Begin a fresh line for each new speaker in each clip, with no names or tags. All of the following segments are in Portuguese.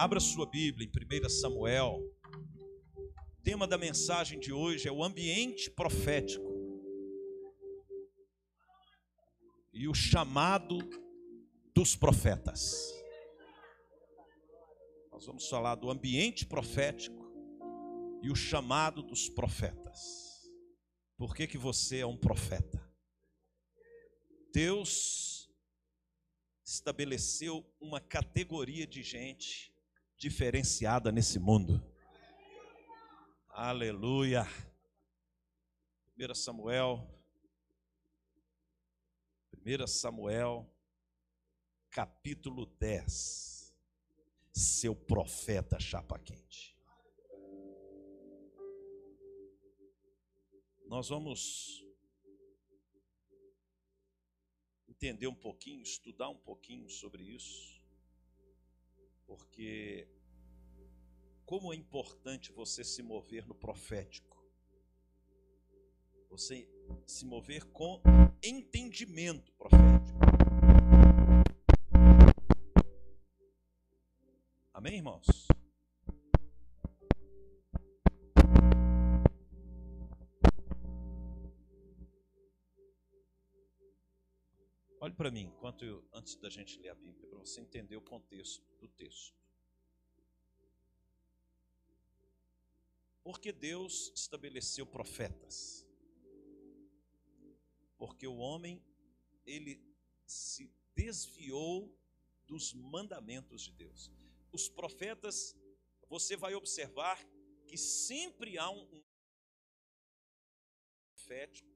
Abra sua Bíblia em 1 Samuel. O tema da mensagem de hoje é o ambiente profético e o chamado dos profetas. Nós vamos falar do ambiente profético e o chamado dos profetas. Por que, que você é um profeta? Deus estabeleceu uma categoria de gente diferenciada nesse mundo. Aleluia. 1 Samuel. 1 Samuel, capítulo 10. Seu profeta chapa quente. Nós vamos entender um pouquinho, estudar um pouquinho sobre isso porque como é importante você se mover no profético. Você se mover com entendimento profético. Amém, irmãos? Olhe para mim, enquanto eu, antes da gente ler a Bíblia, para você entender o contexto do texto. Porque Deus estabeleceu profetas? Porque o homem ele se desviou dos mandamentos de Deus. Os profetas, você vai observar que sempre há um, profético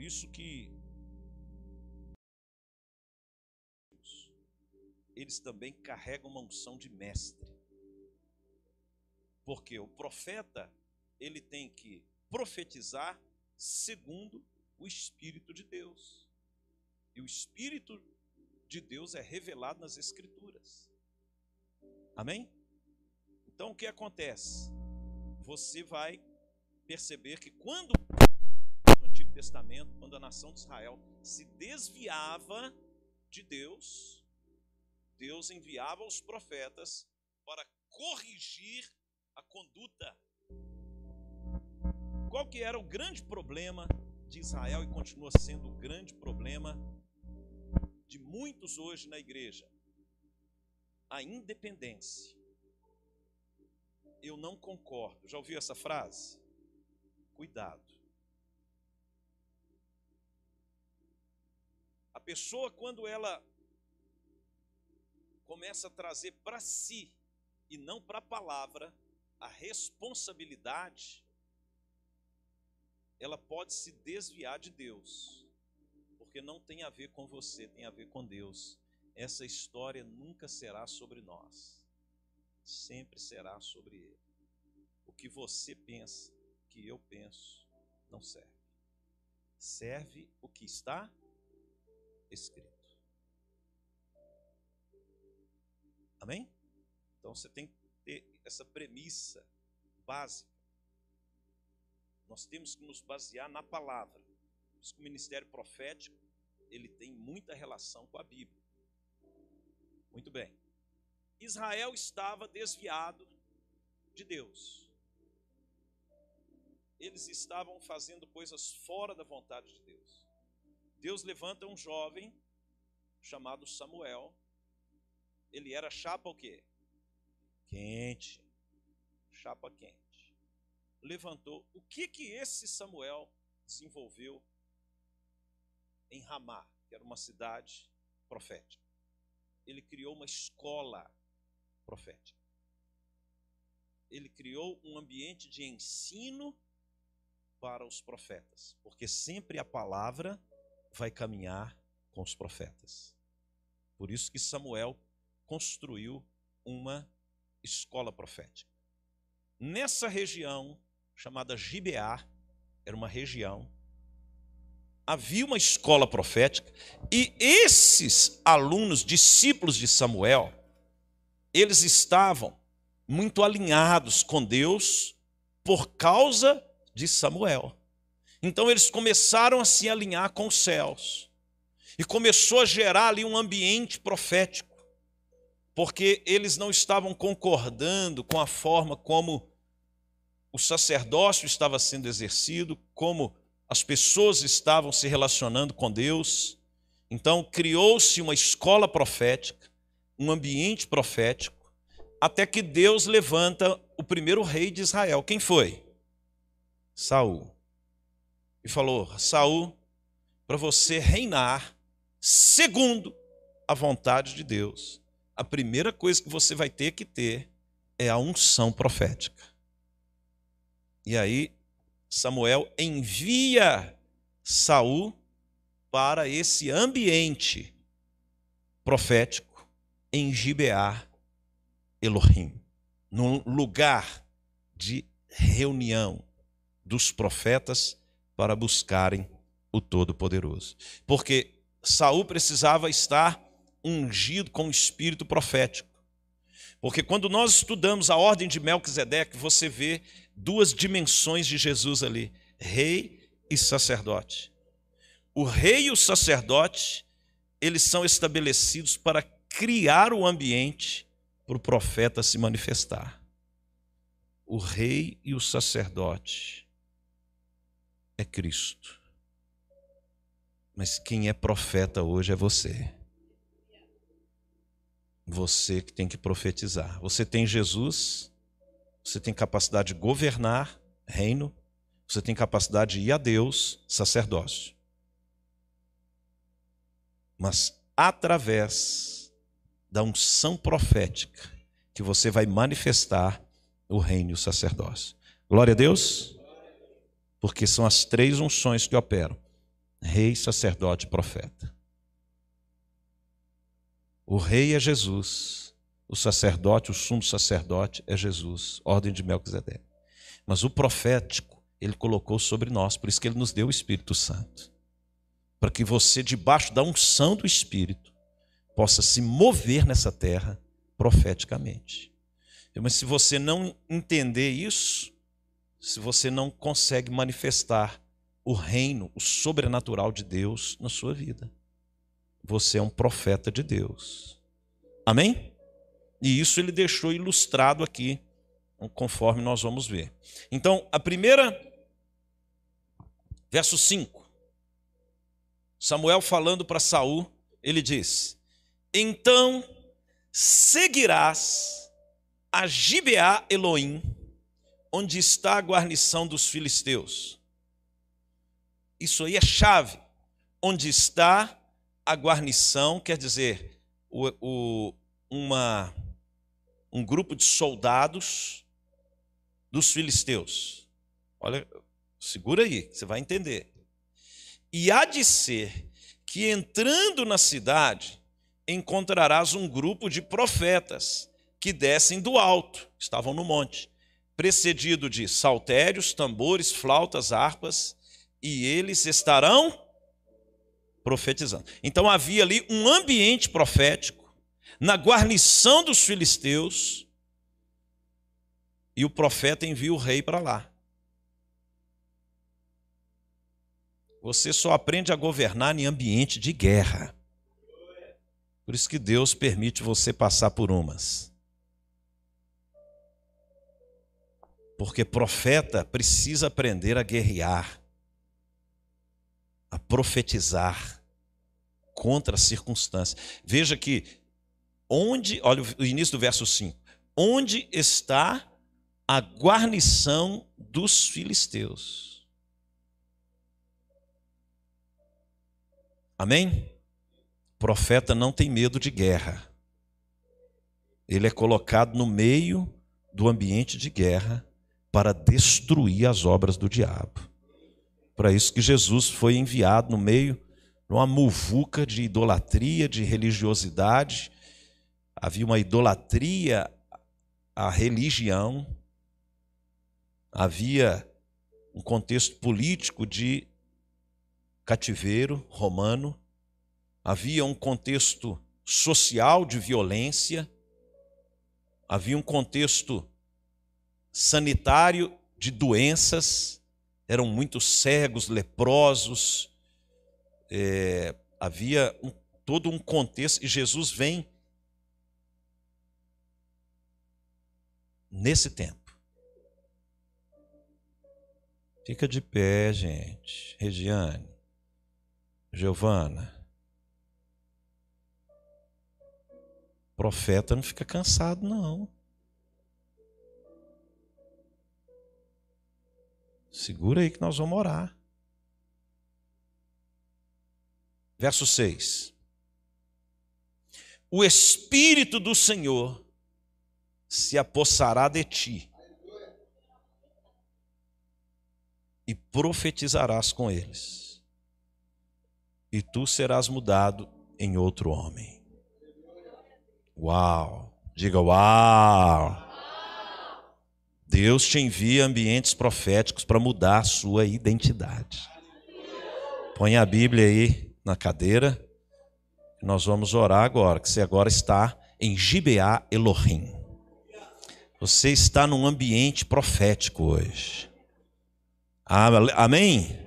Por isso que eles também carregam uma unção de mestre. Porque o profeta, ele tem que profetizar segundo o Espírito de Deus. E o Espírito de Deus é revelado nas Escrituras. Amém? Então o que acontece? Você vai perceber que quando Testamento, quando a nação de Israel se desviava de Deus, Deus enviava os profetas para corrigir a conduta. Qual que era o grande problema de Israel e continua sendo o grande problema de muitos hoje na igreja? A independência. Eu não concordo. Já ouviu essa frase? Cuidado. A pessoa, quando ela começa a trazer para si e não para a palavra a responsabilidade, ela pode se desviar de Deus, porque não tem a ver com você, tem a ver com Deus. Essa história nunca será sobre nós, sempre será sobre Ele. O que você pensa, o que eu penso, não serve. Serve o que está escrito. Amém? Então você tem que ter essa premissa básica. Nós temos que nos basear na palavra. Por isso que o ministério profético, ele tem muita relação com a Bíblia. Muito bem. Israel estava desviado de Deus. Eles estavam fazendo coisas fora da vontade de Deus. Deus levanta um jovem chamado Samuel. Ele era chapa o quê? Quente. Chapa quente. Levantou. O que que esse Samuel desenvolveu em Ramá, que era uma cidade profética? Ele criou uma escola profética. Ele criou um ambiente de ensino para os profetas, porque sempre a palavra vai caminhar com os profetas. Por isso que Samuel construiu uma escola profética. Nessa região chamada Gibeá, era uma região, havia uma escola profética e esses alunos, discípulos de Samuel, eles estavam muito alinhados com Deus por causa de Samuel. Então eles começaram a se alinhar com os céus. E começou a gerar ali um ambiente profético, porque eles não estavam concordando com a forma como o sacerdócio estava sendo exercido, como as pessoas estavam se relacionando com Deus. Então, criou-se uma escola profética, um ambiente profético, até que Deus levanta o primeiro rei de Israel. Quem foi? Saul. E falou: Saul, para você reinar segundo a vontade de Deus, a primeira coisa que você vai ter que ter é a unção profética. E aí Samuel envia Saul para esse ambiente profético em Gibeá Elohim, num lugar de reunião dos profetas para buscarem o Todo-Poderoso. Porque Saul precisava estar ungido com o espírito profético. Porque quando nós estudamos a ordem de Melquisedeque, você vê duas dimensões de Jesus ali: rei e sacerdote. O rei e o sacerdote, eles são estabelecidos para criar o ambiente para o profeta se manifestar. O rei e o sacerdote é Cristo. Mas quem é profeta hoje é você. Você que tem que profetizar. Você tem Jesus, você tem capacidade de governar reino, você tem capacidade de ir a Deus, sacerdócio mas através da unção profética que você vai manifestar o reino e o sacerdócio. Glória a Deus, porque são as três unções que operam: rei, sacerdote e profeta. O rei é Jesus, o sacerdote, o sumo sacerdote é Jesus, ordem de Melquisedeque. Mas o profético, ele colocou sobre nós, por isso que ele nos deu o Espírito Santo para que você, debaixo da unção do Espírito, possa se mover nessa terra profeticamente. Mas se você não entender isso, se você não consegue manifestar o reino, o sobrenatural de Deus na sua vida, você é um profeta de Deus. Amém? E isso ele deixou ilustrado aqui, conforme nós vamos ver. Então, a primeira, verso 5. Samuel falando para Saul, ele diz: Então seguirás a Gibeá Elohim, onde está a guarnição dos filisteus. Isso aí é chave. Onde está a guarnição, quer dizer, o, o, uma, um grupo de soldados dos filisteus. Olha, segura aí, você vai entender. E há de ser que entrando na cidade encontrarás um grupo de profetas que descem do alto, estavam no monte, precedido de saltérios, tambores, flautas, harpas, e eles estarão profetizando. Então havia ali um ambiente profético na guarnição dos filisteus, e o profeta envia o rei para lá. Você só aprende a governar em ambiente de guerra. Por isso que Deus permite você passar por umas. Porque profeta precisa aprender a guerrear, a profetizar contra as circunstâncias. Veja que onde, olha o início do verso 5. Onde está a guarnição dos filisteus? Amém? profeta não tem medo de guerra. Ele é colocado no meio do ambiente de guerra para destruir as obras do diabo. Para isso que Jesus foi enviado no meio de uma muvuca de idolatria, de religiosidade. Havia uma idolatria à religião. Havia um contexto político de cativeiro romano, havia um contexto social de violência, havia um contexto sanitário de doenças, eram muitos cegos, leprosos, é, Havia um, todo um contexto e Jesus vem nesse tempo. Fica de pé, gente. Regiane, Giovana. Profeta não fica cansado, não. Segura aí que nós vamos orar. Verso 6. O Espírito do Senhor se apossará de ti, e profetizarás com eles, e tu serás mudado em outro homem. Uau! Diga uau! Deus te envia ambientes proféticos para mudar a sua identidade. Põe a Bíblia aí na cadeira. Nós vamos orar agora, que você agora está em Gibeá Elohim. Você está num ambiente profético hoje. Amém?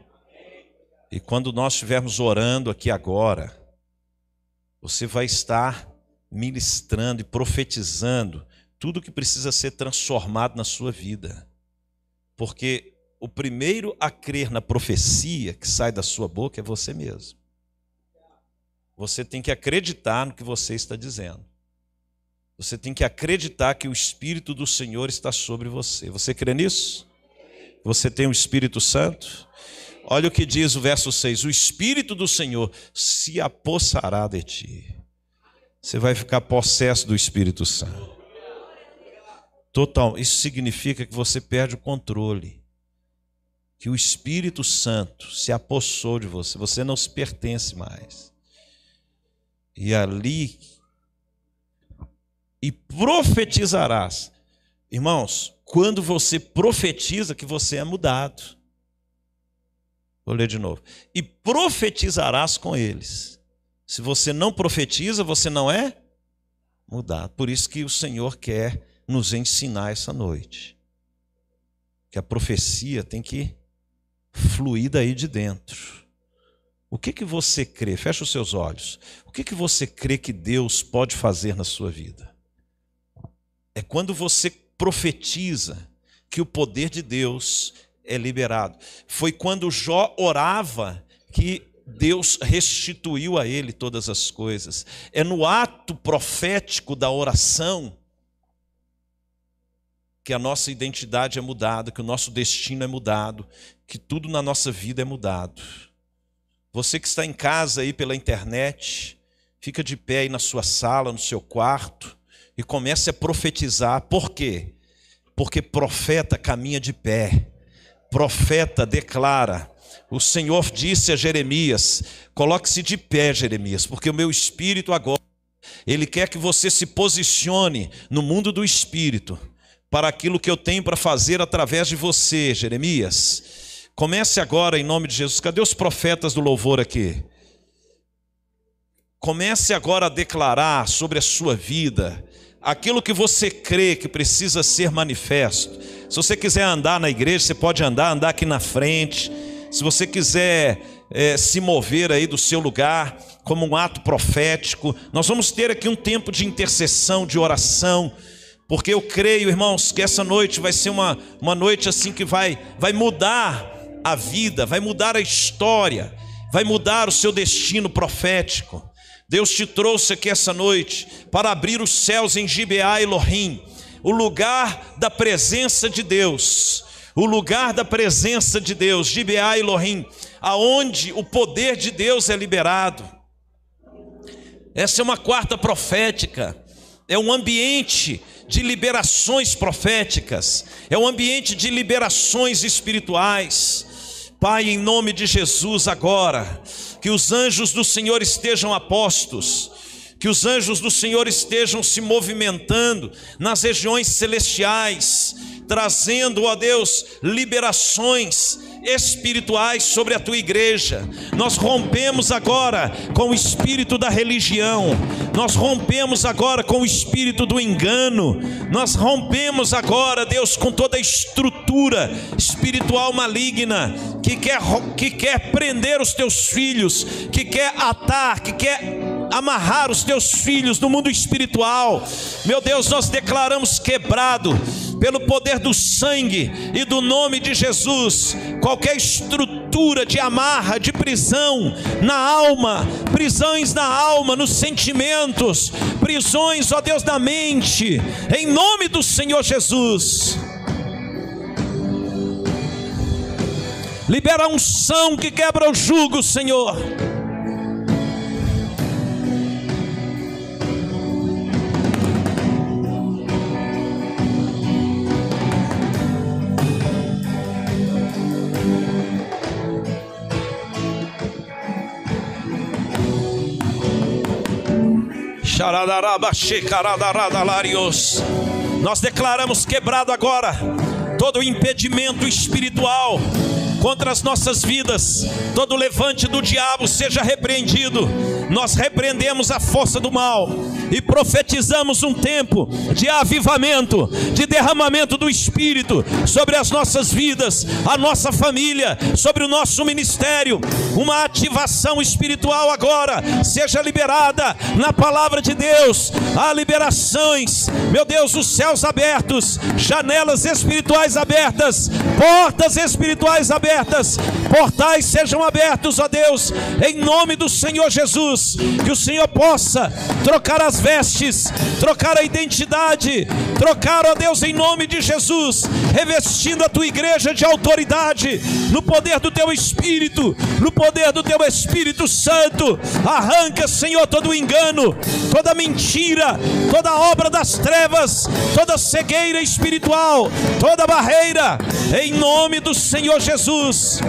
E quando nós estivermos orando aqui agora, você vai estar ministrando e profetizando tudo que precisa ser transformado na sua vida. Porque o primeiro a crer na profecia que sai da sua boca é você mesmo. Você tem que acreditar no que você está dizendo. Você tem que acreditar que o Espírito do Senhor está sobre você. Você crê nisso? Você tem o Espírito Santo? Olha o que diz o verso 6: O Espírito do Senhor se apossará de ti. Você vai ficar possesso do Espírito Santo. Total, isso significa que você perde o controle. Que o Espírito Santo se apossou de você, você não se pertence mais. E ali e profetizarás. Irmãos, quando você profetiza que você é mudado. Vou ler de novo. E profetizarás com eles. Se você não profetiza, você não é mudado. Por isso que o Senhor quer nos ensinar essa noite. Que a profecia tem que fluir daí de dentro. O que que você crê? Fecha os seus olhos. O que que você crê que Deus pode fazer na sua vida? é quando você profetiza que o poder de Deus é liberado. Foi quando Jó orava que Deus restituiu a ele todas as coisas. É no ato profético da oração que a nossa identidade é mudada, que o nosso destino é mudado, que tudo na nossa vida é mudado. Você que está em casa aí pela internet, fica de pé aí na sua sala, no seu quarto e comece a profetizar. Por quê? Porque profeta caminha de pé, profeta declara. O Senhor disse a Jeremias: coloque-se de pé, Jeremias, porque o meu espírito agora, ele quer que você se posicione no mundo do espírito para aquilo que eu tenho para fazer através de você, Jeremias. Comece agora em nome de Jesus. Cadê os profetas do louvor aqui? Comece agora a declarar sobre a sua vida aquilo que você crê que precisa ser manifesto. Se você quiser andar na igreja, você pode andar, andar aqui na frente. Se você quiser é, se mover aí do seu lugar como um ato profético, nós vamos ter aqui um tempo de intercessão, de oração, porque eu creio, irmãos, que essa noite vai ser uma, uma noite assim que vai, vai mudar a vida, vai mudar a história, vai mudar o seu destino profético. Deus te trouxe aqui essa noite para abrir os céus em Gibeá Elohim, o lugar da presença de Deus, o lugar da presença de Deus, Gibeá Elohim, aonde o poder de Deus é liberado. Essa é uma quarta profética, é um ambiente de liberações proféticas, é um ambiente de liberações espirituais. Pai, em nome de Jesus, agora, que os anjos do Senhor estejam apostos, que os anjos do Senhor estejam se movimentando nas regiões celestiais, trazendo, ó Deus, liberações espirituais sobre a tua igreja. Nós rompemos agora com o espírito da religião, nós rompemos agora com o espírito do engano, nós rompemos agora, Deus, com toda a estrutura espiritual maligna que quer, que quer prender os teus filhos, que quer atar, que quer amarrar os teus filhos no mundo espiritual. Meu Deus, nós declaramos quebrado pelo poder do sangue e do nome de Jesus, qualquer estrutura de amarra, de prisão na alma, prisões na alma, nos sentimentos, prisões, ó Deus, da mente, em nome do Senhor Jesus. Libera a unção que quebra o jugo, Senhor. Nós declaramos quebrado agora todo o impedimento espiritual contra as nossas vidas, todo levante do diabo seja repreendido. Nós repreendemos a força do mal e profetizamos um tempo de avivamento, de derramamento do Espírito sobre as nossas vidas, a nossa família, sobre o nosso ministério. Uma ativação espiritual agora seja liberada na palavra de Deus. Há liberações, meu Deus, os céus abertos, janelas espirituais abertas, portas espirituais abertas portais sejam abertos, ó Deus, em nome do Senhor Jesus, que o Senhor possa trocar as vestes, trocar a identidade, trocar, ó Deus, em nome de Jesus, revestindo a tua igreja de autoridade, no poder do teu Espírito, no poder do teu Espírito Santo. Arranca, Senhor, todo o engano, toda mentira, toda obra das trevas, toda cegueira espiritual, toda barreira, em nome do Senhor Jesus.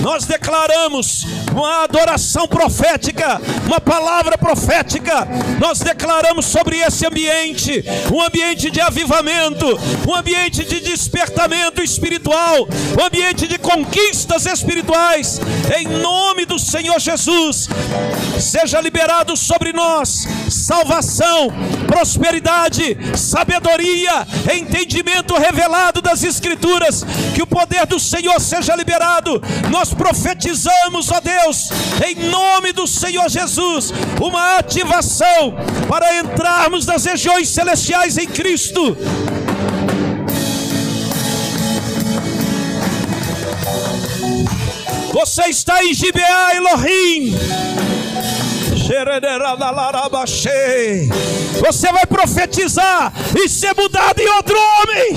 Nós declaramos uma adoração profética, uma palavra profética. Nós declaramos sobre esse ambiente, um ambiente de avivamento, um ambiente de despertamento espiritual, um ambiente de conquistas espirituais. Em nome do Senhor Jesus, seja liberado sobre nós salvação, prosperidade, sabedoria, entendimento revelado das Escrituras. Que o poder do Senhor seja liberado. Nós profetizamos, ó Deus em nome do Senhor Jesus, uma ativação para entrarmos nas regiões celestiais em Cristo. Você está em Gibeá, Elohim. Você vai profetizar e ser mudado em outro homem.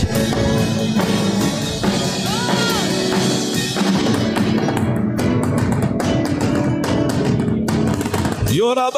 Yora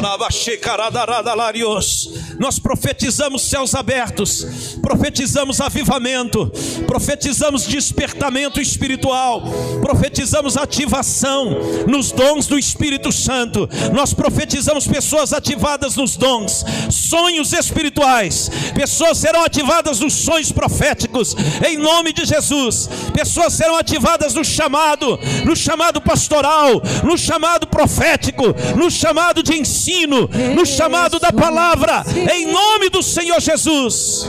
da rada rada larios. Nós profetizamos céus abertos, profetizamos avivamento, profetizamos despertamento espiritual, profetizamos ativação nos dons do Espírito Santo. Nós profetizamos pessoas ativadas nos dons, sonhos espirituais. Pessoas serão ativadas nos sonhos proféticos, em nome de Jesus. Pessoas serão ativadas no chamado, no chamado pastoral, no chamado profético, no chamado de ensino, no chamado da palavra em nome do Senhor Jesus.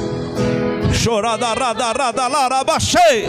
Chorada, rada, rada, lara, baixei.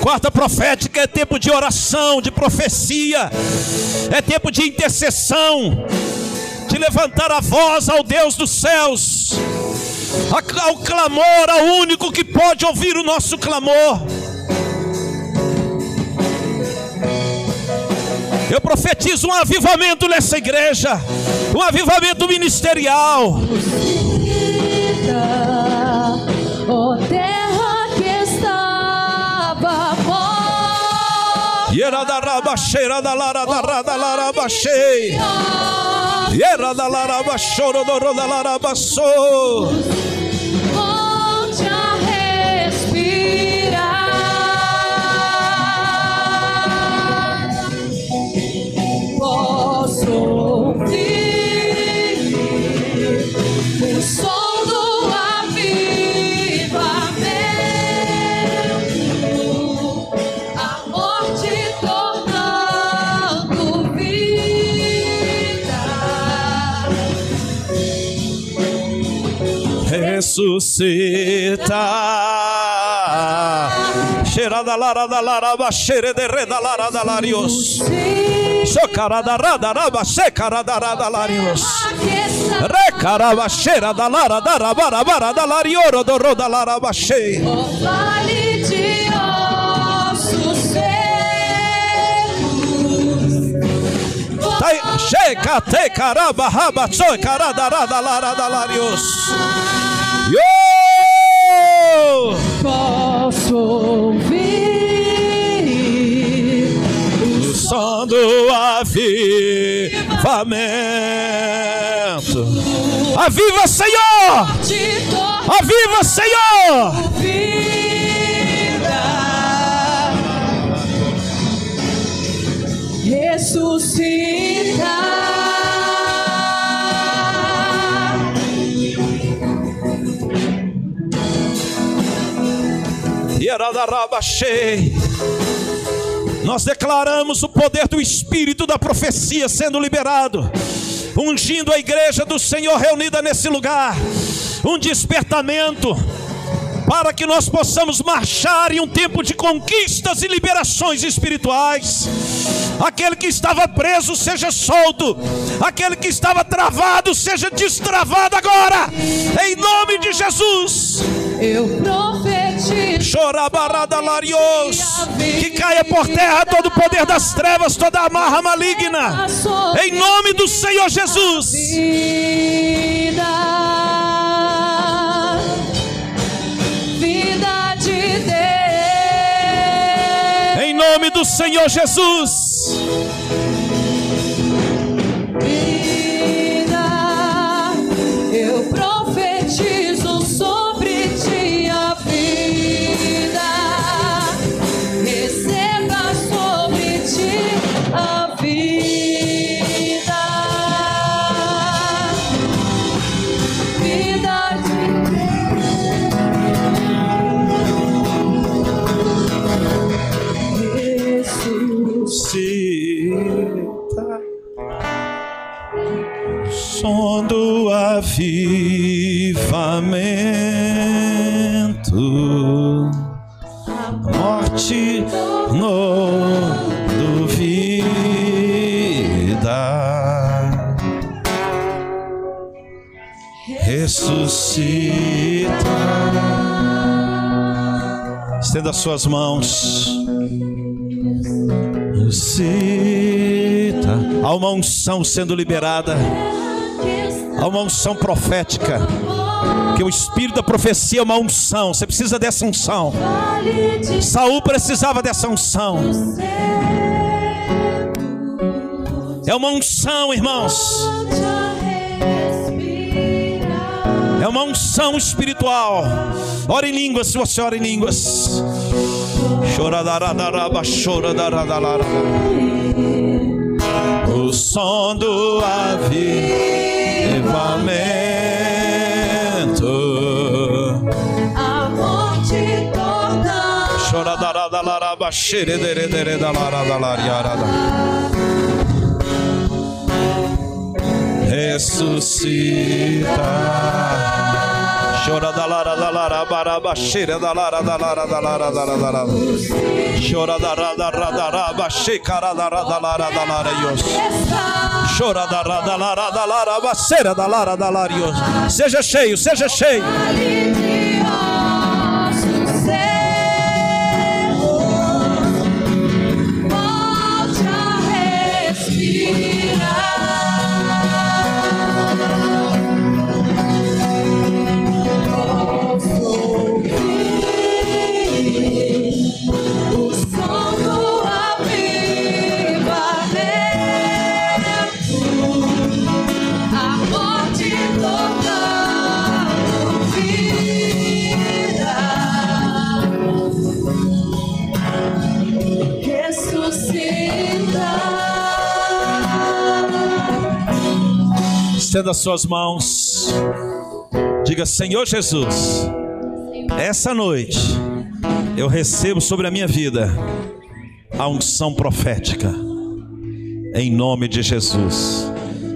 Quarta profética é tempo de oração, de profecia, é tempo de intercessão, de levantar a voz ao Deus dos céus, ao clamor, ao único que pode ouvir o nosso clamor. Eu profetizo um avivamento nessa igreja, um avivamento ministerial. Yera da rabacheira da lara da rada lara bachei. Yera da lara bachoro do roda lara bassou. Ressuscita. Cheira da lara da lara baixere de reda lara da larios. Chocara da rada raba da rada larios. Recaraba cheira da lara da rabara bara da larioro do roda lara baixei.
Vale de ossos
Checa te caraba raba soy carada rada lara da larios.
Posso ouvir
o som do avivamento. Aviva, Senhor! Aviva, Senhor!
Ressuscita.
Nós declaramos o poder do Espírito da profecia sendo liberado, ungindo a igreja do Senhor reunida nesse lugar, um despertamento para que nós possamos marchar em um tempo de conquistas e liberações espirituais. Aquele que estava preso seja solto, aquele que estava travado seja destravado agora, em nome de Jesus.
Eu profetizo.
Chorabarada larios. Que caia por terra todo o poder das trevas, toda amarra maligna. Em nome do Senhor Jesus.
Vida, vida de Deus.
Em nome do Senhor Jesus. Estenda suas mãos. Ressuscita. Há uma unção sendo liberada. Há uma unção profética. Que o espírito da profecia é uma unção. Você precisa dessa unção. Saul precisava dessa unção. É uma unção, irmãos. É uma unção espiritual. Ora em línguas, se você ora em línguas. O som do avivamento.
A morte toda.
Choradarada laraba xerederedereda larada lariarada. Ressuscita. Chora da lara da lara baraba cheira da lara da lara da lara da lara da lara. Chora da ra da ra da ra ba checara da ra da lara da lara ios. Chora da ra da lara da lara ba cheira da lara da lara ios. Seja cheio, seja cheio. Estenda suas mãos. Diga, Senhor Jesus, essa noite eu recebo sobre a minha vida a unção profética. Em nome de Jesus.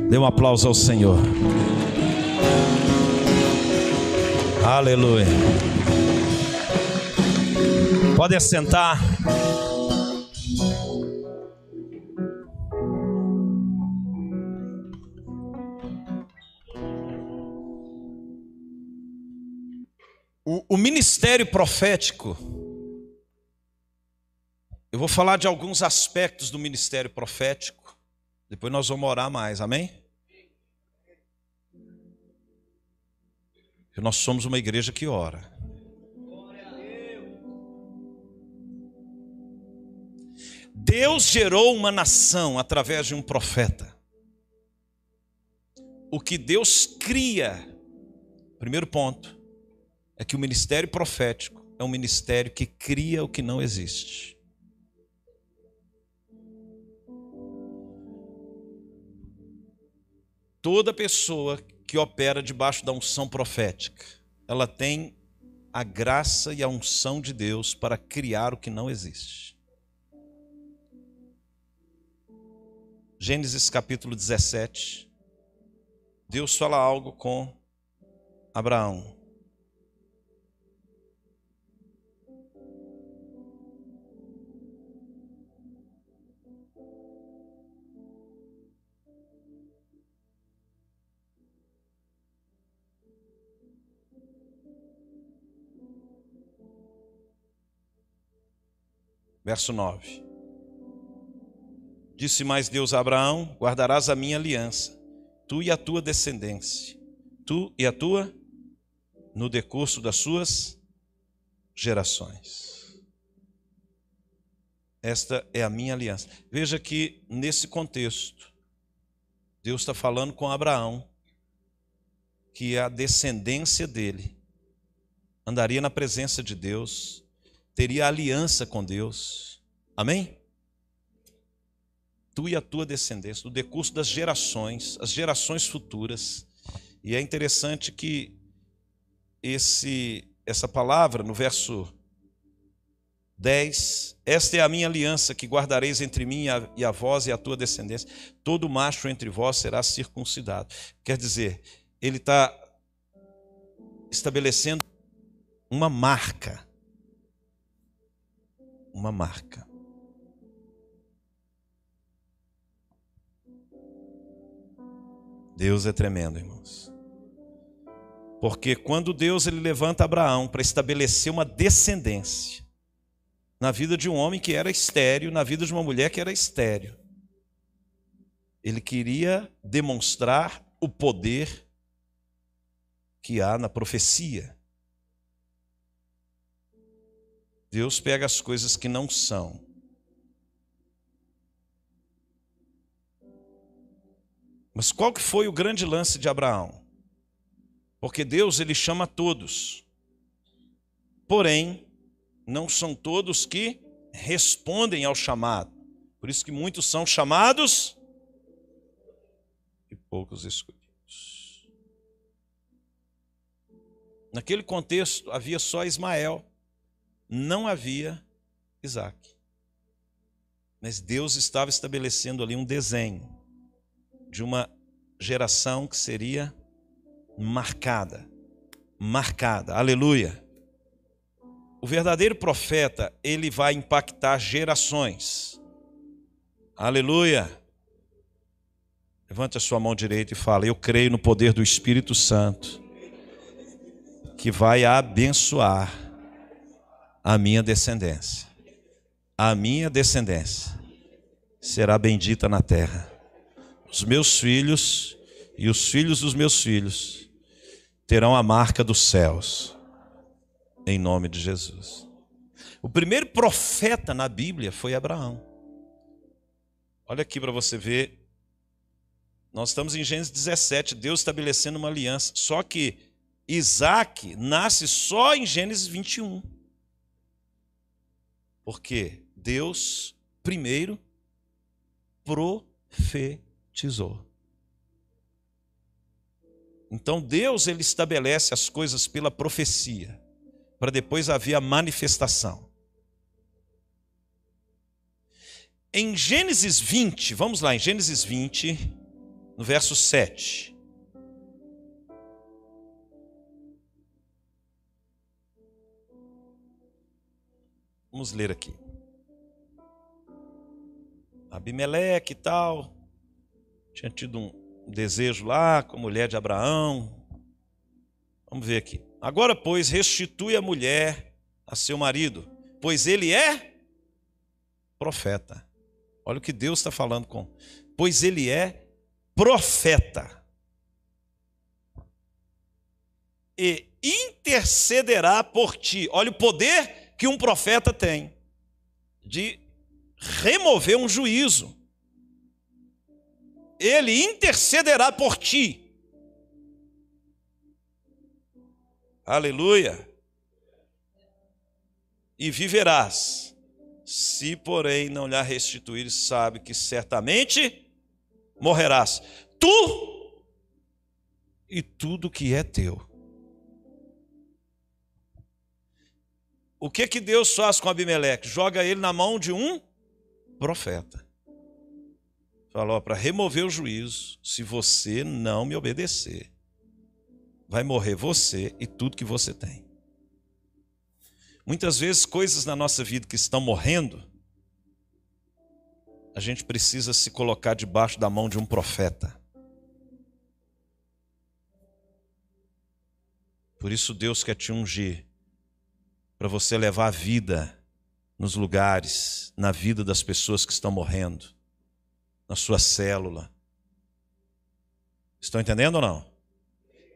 Dê um aplauso ao Senhor. Aleluia. Pode assentar. O, o ministério profético. Eu vou falar de alguns aspectos do ministério profético. Depois nós vamos orar mais, amém? Nós somos uma igreja que ora. Deus gerou uma nação através de um profeta. O que Deus cria, primeiro ponto, é que o ministério profético é um ministério que cria o que não existe. Toda pessoa que opera debaixo da unção profética, ela tem a graça e a unção de Deus para criar o que não existe. Gênesis capítulo 17. Deus fala algo com Abraão. Verso 9. Disse mais Deus a Abraão: Guardarás a minha aliança, tu e a tua descendência, tu e a tua, no decurso das suas gerações. Esta é a minha aliança. Veja que nesse contexto, Deus está falando com Abraão que a descendência dele andaria na presença de Deus, teria aliança com Deus. Amém? Tu e a tua descendência, no decurso das gerações, as gerações futuras. E é interessante que esse essa palavra no verso 10, esta é a minha aliança que guardareis entre mim e a, e a vós e a tua descendência. Todo macho entre vós será circuncidado. Quer dizer, ele está estabelecendo uma marca. Uma marca. Deus é tremendo, irmãos. Porque quando Deus ele levanta Abraão para estabelecer uma descendência na vida de um homem que era estéreo, na vida de uma mulher que era estéreo, ele queria demonstrar o poder que há na profecia. Deus pega as coisas que não são. Mas qual que foi o grande lance de Abraão? Porque Deus ele chama todos. Porém, não são todos que respondem ao chamado. Por isso que muitos são chamados e poucos escolhidos. Naquele contexto havia só Ismael, não havia Isaac. Mas Deus estava estabelecendo ali um desenho de uma geração que seria marcada, marcada. Aleluia. O verdadeiro profeta, ele vai impactar gerações. Aleluia. Levante a sua mão direita e fala: Eu creio no poder do Espírito Santo, que vai abençoar a minha descendência. A minha descendência será bendita na terra. Os meus filhos e os filhos dos meus filhos terão a marca dos céus, em nome de Jesus. O primeiro profeta na Bíblia foi Abraão. Olha aqui para você ver. Nós estamos em Gênesis 17, Deus estabelecendo uma aliança. Só que Isaac nasce só em Gênesis 21. Porque Deus, primeiro, profetizou. Então Deus ele estabelece as coisas pela profecia, para depois haver a manifestação. Em Gênesis 20, vamos lá, em Gênesis 20, no verso 7. Vamos ler aqui. Abimeleque e tal, tinha tido um desejo lá com a mulher de Abraão. Vamos ver aqui. Agora, pois, restitui a mulher a seu marido, pois ele é profeta. Olha o que Deus está falando com. Pois ele é profeta. E intercederá por ti. Olha o poder que um profeta tem de remover um juízo. Ele intercederá por ti. Aleluia. E viverás. Se, porém, não lhe restituir, sabe que certamente morrerás. Tu e tudo que é teu. O que que Deus faz com Abimeleque? Joga ele na mão de um profeta. Falou para remover o juízo, se você não me obedecer, vai morrer você e tudo que você tem. Muitas vezes coisas na nossa vida que estão morrendo, a gente precisa se colocar debaixo da mão de um profeta. Por isso Deus quer te ungir para você levar a vida nos lugares, na vida das pessoas que estão morrendo, na sua célula. Estão entendendo ou não?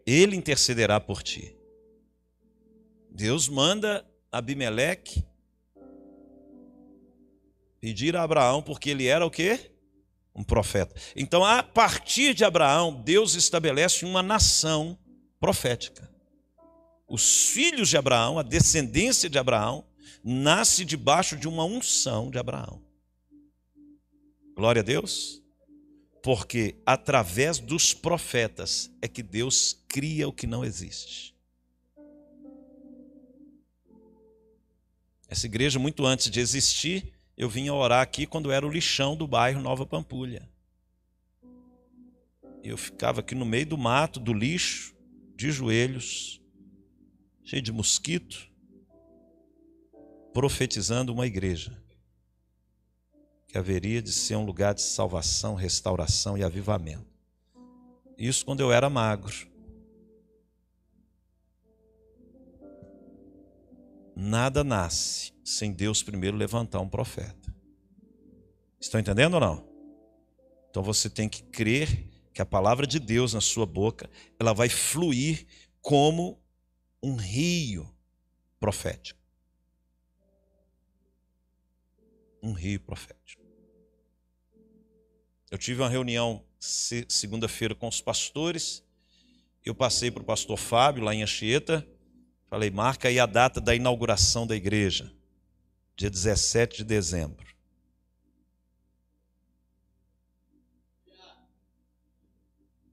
Ele intercederá por ti. Deus manda Abimeleque pedir a Abraão, porque ele era o quê? Um profeta. Então, a partir de Abraão, Deus estabelece uma nação profética. Os filhos de Abraão, a descendência de Abraão, nasce debaixo de uma unção de Abraão. Glória a Deus. Porque através dos profetas é que Deus cria o que não existe. Essa igreja, muito antes de existir, eu vinha orar aqui quando era o lixão do bairro Nova Pampulha. Eu ficava aqui no meio do mato, do lixo, de joelhos, cheio de mosquito, profetizando uma igreja que haveria de ser um lugar de salvação, restauração e avivamento. Isso quando eu era magro. Nada nasce sem Deus primeiro levantar um profeta. Estão entendendo ou não? Então você tem que crer que a palavra de Deus na sua boca, ela vai fluir como um rio profético. um rio profético. Eu tive uma reunião segunda-feira com os pastores. Eu passei para o pastor Fábio, lá em Anchieta. Falei, marca aí a data da inauguração da igreja, dia 17 de dezembro.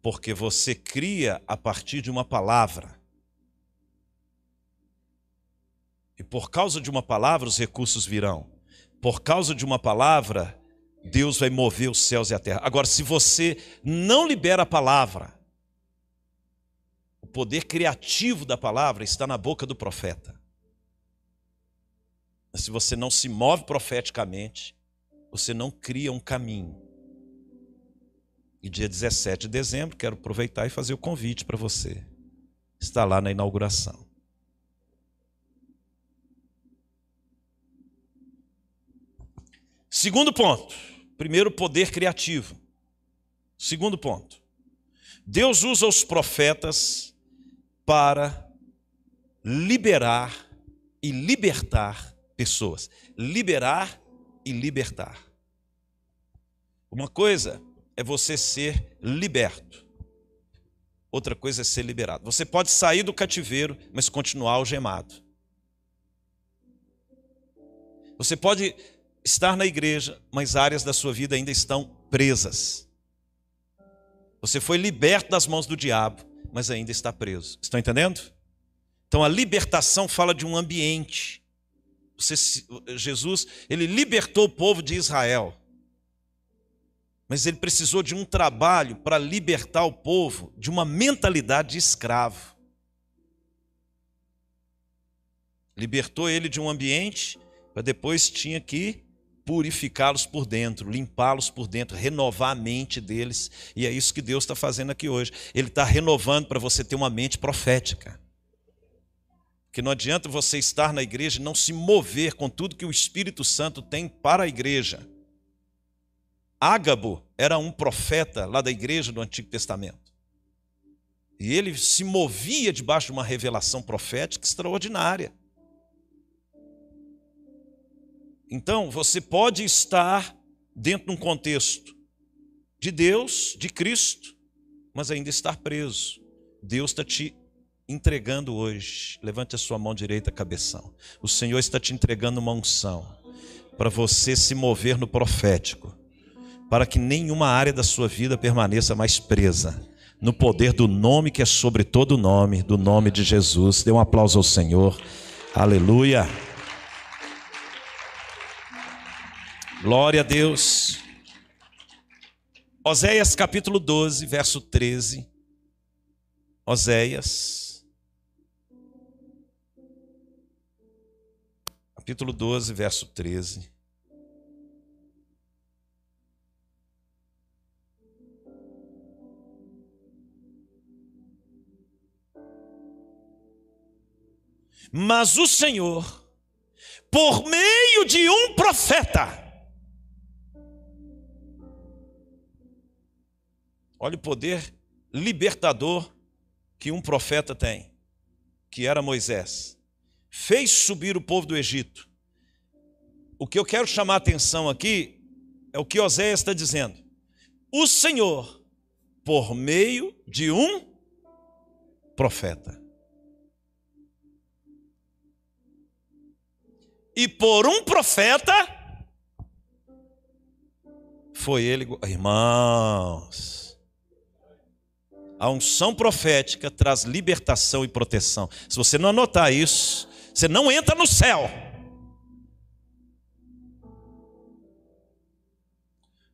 Porque você cria a partir de uma palavra. E por causa de uma palavra, os recursos virão por causa de uma palavra, Deus vai mover os céus e a terra. Agora, se você não libera a palavra, poder criativo da palavra está na boca do profeta. Se você não se move profeticamente, você não cria um caminho. E dia 17 de dezembro, quero aproveitar e fazer o convite para você. Está lá na inauguração. Segundo ponto. Primeiro, poder criativo. Segundo ponto. Deus usa os profetas para liberar e libertar pessoas. Liberar e libertar. Uma coisa é você ser liberto. Outra coisa é ser liberado. Você pode sair do cativeiro, mas continuar algemado. Você pode estar na igreja, mas áreas da sua vida ainda estão presas. Você foi liberto das mãos do diabo, mas ainda está preso. Estão entendendo? Então a libertação fala de um ambiente. Você, Jesus, ele libertou o povo de Israel. Mas ele precisou de um trabalho para libertar o povo de uma mentalidade de escravo. Libertou ele de um ambiente, para depois tinha que purificá-los por dentro, limpá-los por dentro, renovar a mente deles. E é isso que Deus está fazendo aqui hoje. Ele está renovando para você ter uma mente profética. Que não adianta você estar na igreja e não se mover com tudo que o Espírito Santo tem para a igreja. Ágabo era um profeta lá da igreja do Antigo Testamento. E ele se movia debaixo de uma revelação profética extraordinária. Então, você pode estar dentro de um contexto de Deus, de Cristo, mas ainda estar preso. Deus está te entregando hoje. Levante a sua mão direita, cabeção. O Senhor está te entregando uma unção para você se mover no profético, para que nenhuma área da sua vida permaneça mais presa. No poder do nome que é sobre todo nome, do nome de Jesus. Dê um aplauso ao Senhor. Aleluia. Glória a Deus. Oséias capítulo 12, verso 13. Oséias. Capítulo 12, verso 13. Mas o Senhor, por meio de um profeta, Olha o poder libertador que um profeta tem, que era Moisés. Fez subir o povo do Egito. O que eu quero chamar a atenção aqui é o que Oséias está dizendo. O Senhor, por meio de um profeta. E por um profeta, foi ele, irmãos. A unção profética traz libertação e proteção. Se você não anotar isso, você não entra no céu.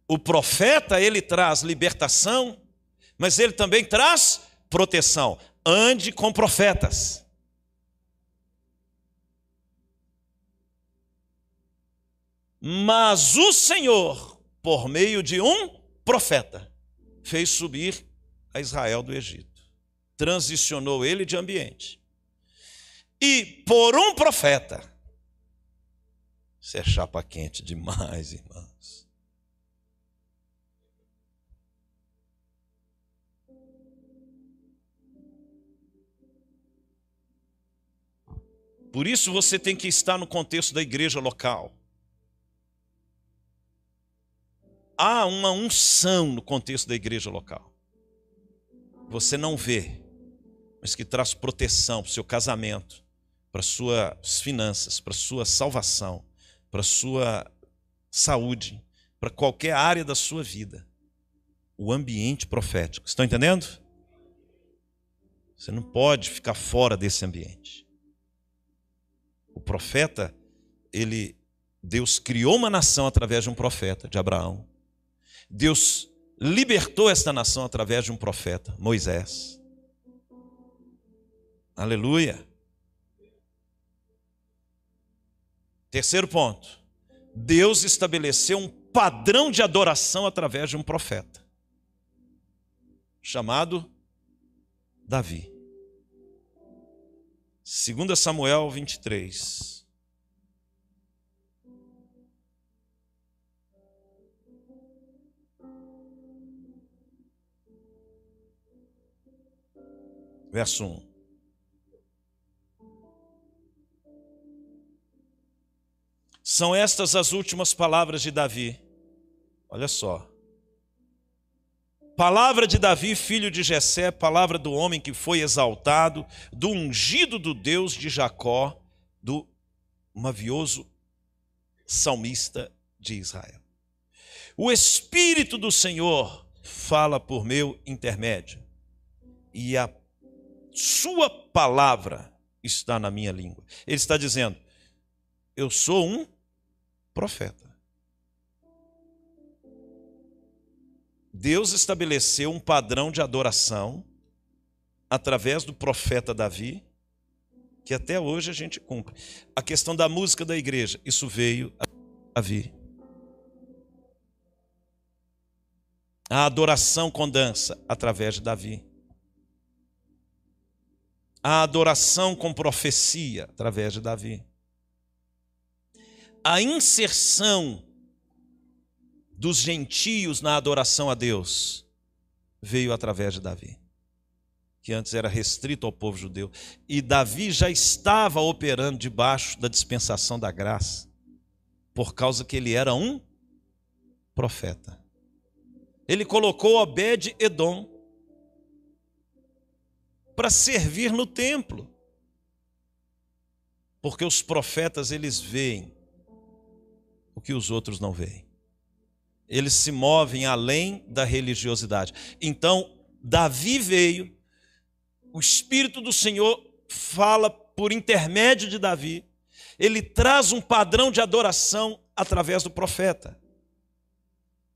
O profeta, ele traz libertação, mas ele também traz proteção. Ande com profetas. Mas o Senhor, por meio de um profeta, fez subir a Israel do Egito. Transicionou ele de ambiente. E por um profeta. Isso é chapa quente demais, irmãos. Por isso você tem que estar no contexto da igreja local. Há uma unção no contexto da igreja local você não vê, mas que traz proteção para o seu casamento, para suas finanças, para sua salvação, para sua saúde, para qualquer área da sua vida. O ambiente profético. Estão entendendo? Você não pode ficar fora desse ambiente. O profeta, ele Deus criou uma nação através de um profeta, de Abraão. Deus libertou esta nação através de um profeta, Moisés. Aleluia. Terceiro ponto. Deus estabeleceu um padrão de adoração através de um profeta, chamado Davi. 2 Samuel 23. Verso 1. São estas as últimas palavras de Davi. Olha só. Palavra de Davi, filho de Jessé, palavra do homem que foi exaltado, do ungido do Deus de Jacó, do mavioso salmista de Israel. O Espírito do Senhor fala por meu intermédio, e a sua palavra está na minha língua. Ele está dizendo: Eu sou um profeta. Deus estabeleceu um padrão de adoração através do profeta Davi, que até hoje a gente cumpre. A questão da música da igreja, isso veio a Davi. A adoração com dança, através de Davi. A adoração com profecia, através de Davi a inserção dos gentios na adoração a Deus veio através de Davi, que antes era restrito ao povo judeu. E Davi já estava operando debaixo da dispensação da graça, por causa que ele era um profeta. Ele colocou Obed-Edom para servir no templo. Porque os profetas eles veem o que os outros não veem. Eles se movem além da religiosidade. Então, Davi veio, o Espírito do Senhor fala por intermédio de Davi, ele traz um padrão de adoração através do profeta.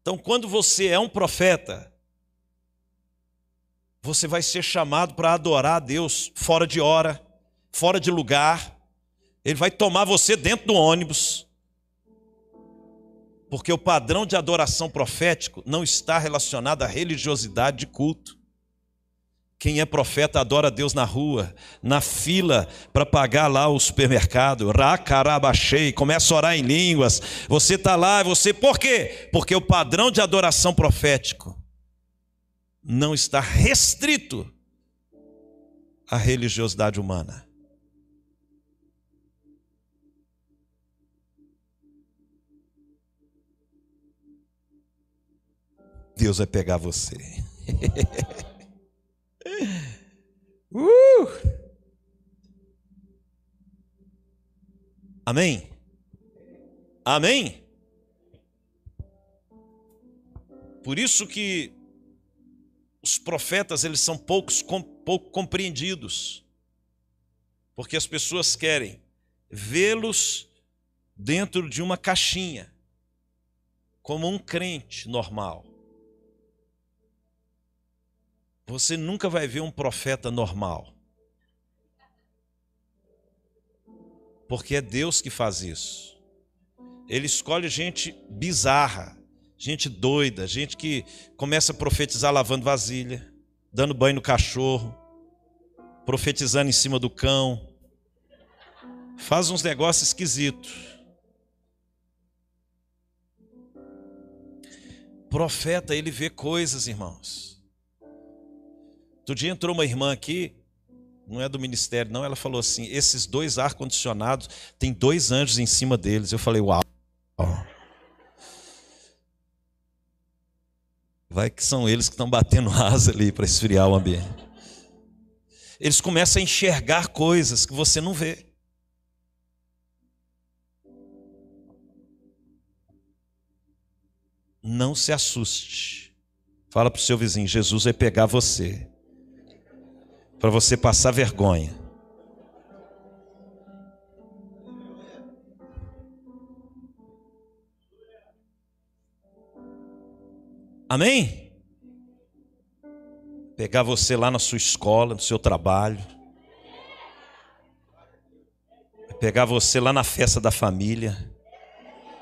Então, quando você é um profeta, você vai ser chamado para adorar a Deus fora de hora, fora de lugar. Ele vai tomar você dentro do ônibus. Porque o padrão de adoração profético não está relacionado à religiosidade de culto. Quem é profeta adora Deus na rua, na fila para pagar lá o supermercado. Racarabachei, começa a orar em línguas. Você está lá, você. Por quê? Porque o padrão de adoração profético não está restrito à religiosidade humana. Deus vai pegar você. uh! Amém? Amém? Por isso que os profetas eles são poucos, pouco compreendidos. Porque as pessoas querem vê-los dentro de uma caixinha, como um crente normal. Você nunca vai ver um profeta normal. Porque é Deus que faz isso. Ele escolhe gente bizarra, gente doida, gente que começa a profetizar lavando vasilha, dando banho no cachorro, profetizando em cima do cão. Faz uns negócios esquisitos. Profeta, ele vê coisas, irmãos. Outro dia entrou uma irmã aqui, não é do ministério, não. Ela falou assim: esses dois ar-condicionados, tem dois anjos em cima deles. Eu falei: uau. Vai que são eles que estão batendo asa ali para esfriar o ambiente. Eles começam a enxergar coisas que você não vê. Não se assuste. Fala para o seu vizinho: Jesus vai pegar você para você passar vergonha. Amém? Pegar você lá na sua escola, no seu trabalho, pegar você lá na festa da família.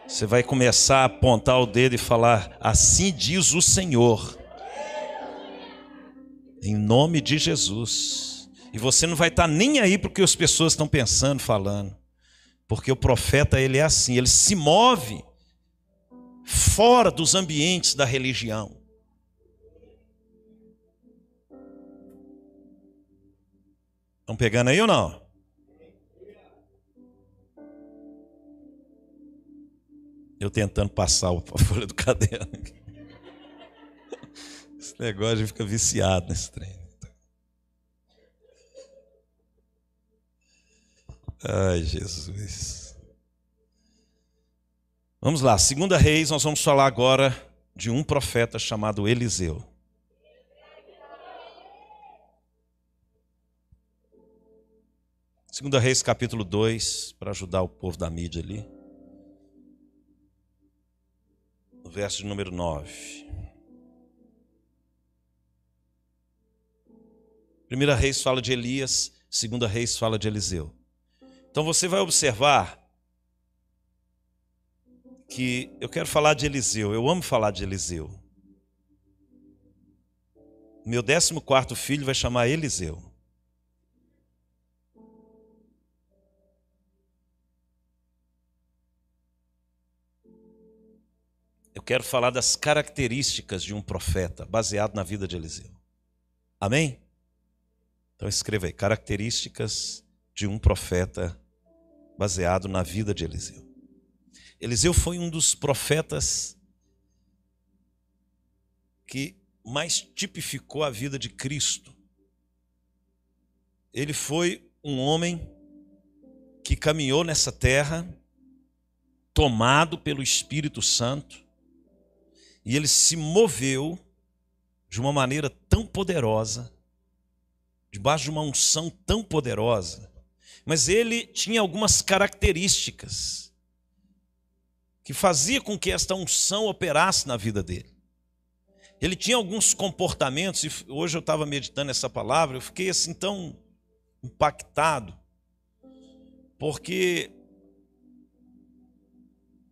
Você vai começar a apontar o dedo e falar: Assim diz o Senhor. Em nome de Jesus. E você não vai estar nem aí porque as pessoas estão pensando, falando. Porque o profeta, ele é assim, ele se move fora dos ambientes da religião. Estão pegando aí ou não? Eu tentando passar a folha do caderno. Esse negócio a gente fica viciado nesse treino. Ai, Jesus. Vamos lá, segunda Reis, nós vamos falar agora de um profeta chamado Eliseu. Segunda Reis, capítulo 2, para ajudar o povo da mídia ali. No verso de número 9. Primeira Reis fala de Elias, segunda Reis fala de Eliseu. Então você vai observar que eu quero falar de Eliseu, eu amo falar de Eliseu. Meu décimo quarto filho vai chamar Eliseu. Eu quero falar das características de um profeta, baseado na vida de Eliseu. Amém? Então escreva aí: características de um profeta, baseado na vida de Eliseu. Eliseu foi um dos profetas que mais tipificou a vida de Cristo. Ele foi um homem que caminhou nessa terra, tomado pelo Espírito Santo, e ele se moveu de uma maneira tão poderosa, debaixo de uma unção tão poderosa, mas ele tinha algumas características que fazia com que esta unção operasse na vida dele. Ele tinha alguns comportamentos, e hoje eu estava meditando essa palavra, eu fiquei assim tão impactado, porque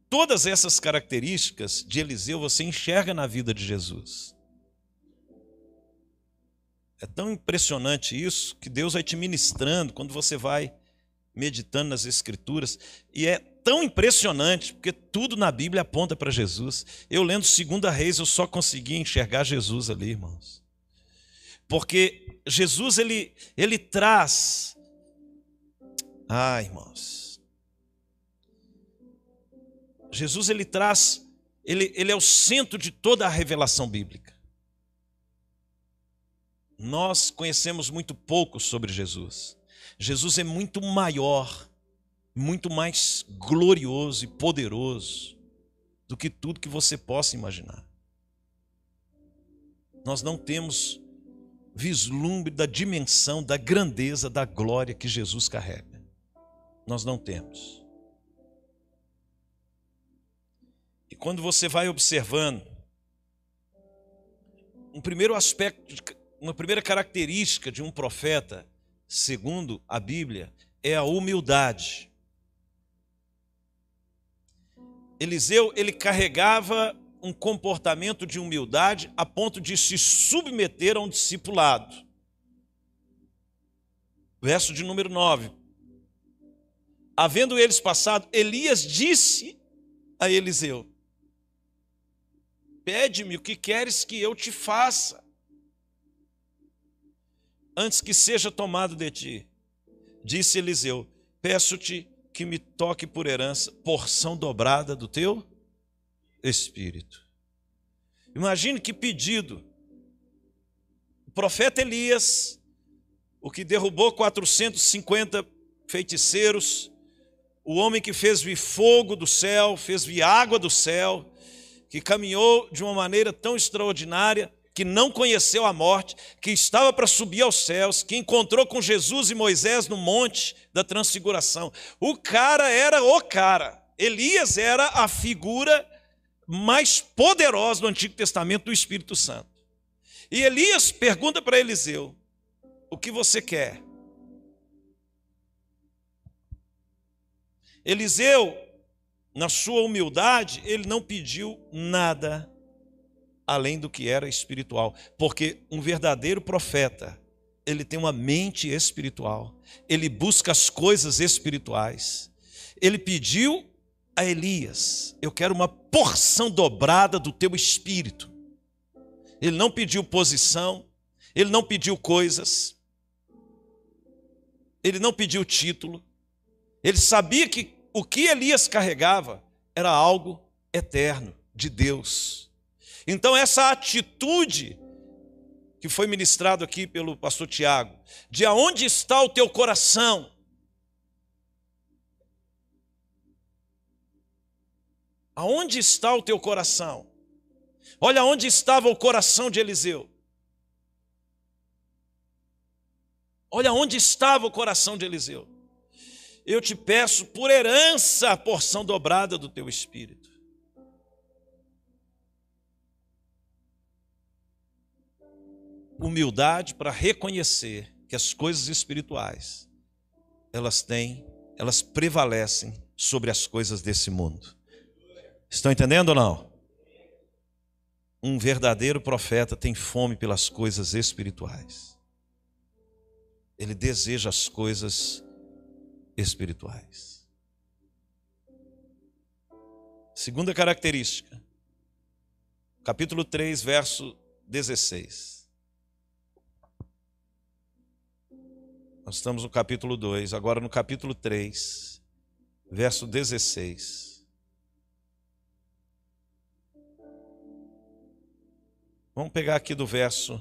Todas essas características de Eliseu você enxerga na vida de Jesus. É tão impressionante isso que Deus vai te ministrando quando você vai meditando nas Escrituras. E é tão impressionante, porque tudo na Bíblia aponta para Jesus. Eu lendo Segunda Reis, eu só conseguia enxergar Jesus ali, irmãos. Porque Jesus, ele, ele traz. Ah, irmãos. Jesus ele traz, ele, ele é o centro de toda a revelação bíblica. Nós conhecemos muito pouco sobre Jesus. Jesus é muito maior, muito mais glorioso e poderoso do que tudo que você possa imaginar. Nós não temos vislumbre da dimensão, da grandeza, da glória que Jesus carrega. Nós não temos. E quando você vai observando, um primeiro aspecto, uma primeira característica de um profeta, segundo a Bíblia, é a humildade. Eliseu, ele carregava um comportamento de humildade a ponto de se submeter a um discipulado. Verso de número 9. Havendo eles passado, Elias disse a Eliseu: Pede-me o que queres que eu te faça, antes que seja tomado de ti. Disse Eliseu: Peço-te que me toque por herança porção dobrada do teu espírito. Imagine que pedido. O profeta Elias, o que derrubou 450 feiticeiros, o homem que fez vir fogo do céu, fez vir água do céu, que caminhou de uma maneira tão extraordinária, que não conheceu a morte, que estava para subir aos céus, que encontrou com Jesus e Moisés no monte da transfiguração. O cara era o cara. Elias era a figura mais poderosa do Antigo Testamento do Espírito Santo. E Elias pergunta para Eliseu: O que você quer? Eliseu, na sua humildade, ele não pediu nada além do que era espiritual, porque um verdadeiro profeta, ele tem uma mente espiritual, ele busca as coisas espirituais. Ele pediu a Elias: Eu quero uma porção dobrada do teu espírito. Ele não pediu posição, ele não pediu coisas, ele não pediu título. Ele sabia que o que Elias carregava era algo eterno de Deus. Então, essa atitude que foi ministrado aqui pelo pastor Tiago, de aonde está o teu coração? Aonde está o teu coração? Olha onde estava o coração de Eliseu. Olha onde estava o coração de Eliseu. Eu te peço por herança a porção dobrada do teu espírito. Humildade para reconhecer que as coisas espirituais elas têm, elas prevalecem sobre as coisas desse mundo. Estão entendendo ou não? Um verdadeiro profeta tem fome pelas coisas espirituais. Ele deseja as coisas espirituais. Segunda característica, capítulo 3, verso 16. Nós estamos no capítulo 2, agora no capítulo 3, verso 16. Vamos pegar aqui do verso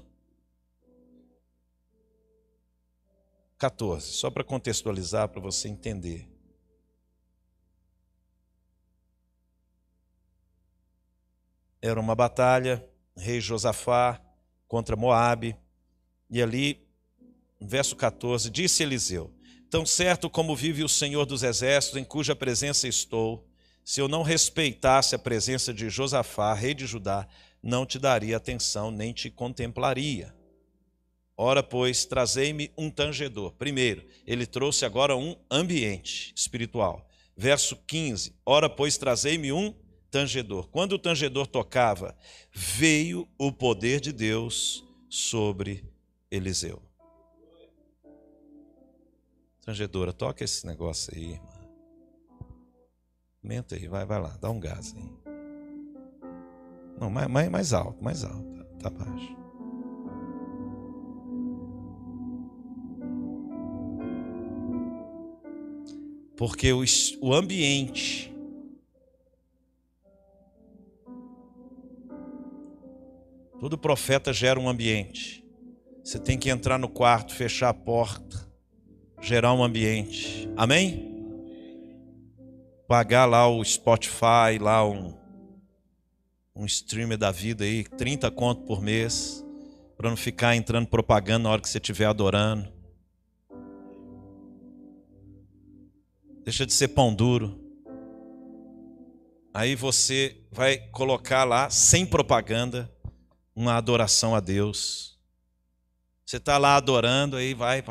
14, só para contextualizar, para você entender. Era uma batalha, rei Josafá contra Moabe, e ali, verso 14, disse Eliseu: Tão certo como vive o Senhor dos exércitos, em cuja presença estou, se eu não respeitasse a presença de Josafá, rei de Judá, não te daria atenção, nem te contemplaria. Ora, pois, trazei-me um tangedor. Primeiro, ele trouxe agora um ambiente espiritual. Verso 15: Ora, pois, trazei-me um tangedor. Quando o tangedor tocava, veio o poder de Deus sobre Eliseu. Tangedora, toca esse negócio aí, irmã. Aumenta aí, vai, vai lá, dá um gás aí. Não, mais, mais, mais alto, mais alto. Tá baixo. Porque o, o ambiente Todo profeta gera um ambiente. Você tem que entrar no quarto, fechar a porta, gerar um ambiente. Amém? Pagar lá o Spotify, lá um, um streamer da vida aí, 30 conto por mês, para não ficar entrando propaganda na hora que você estiver adorando. Deixa de ser pão duro. Aí você vai colocar lá, sem propaganda, uma adoração a Deus. Você está lá adorando, aí vai.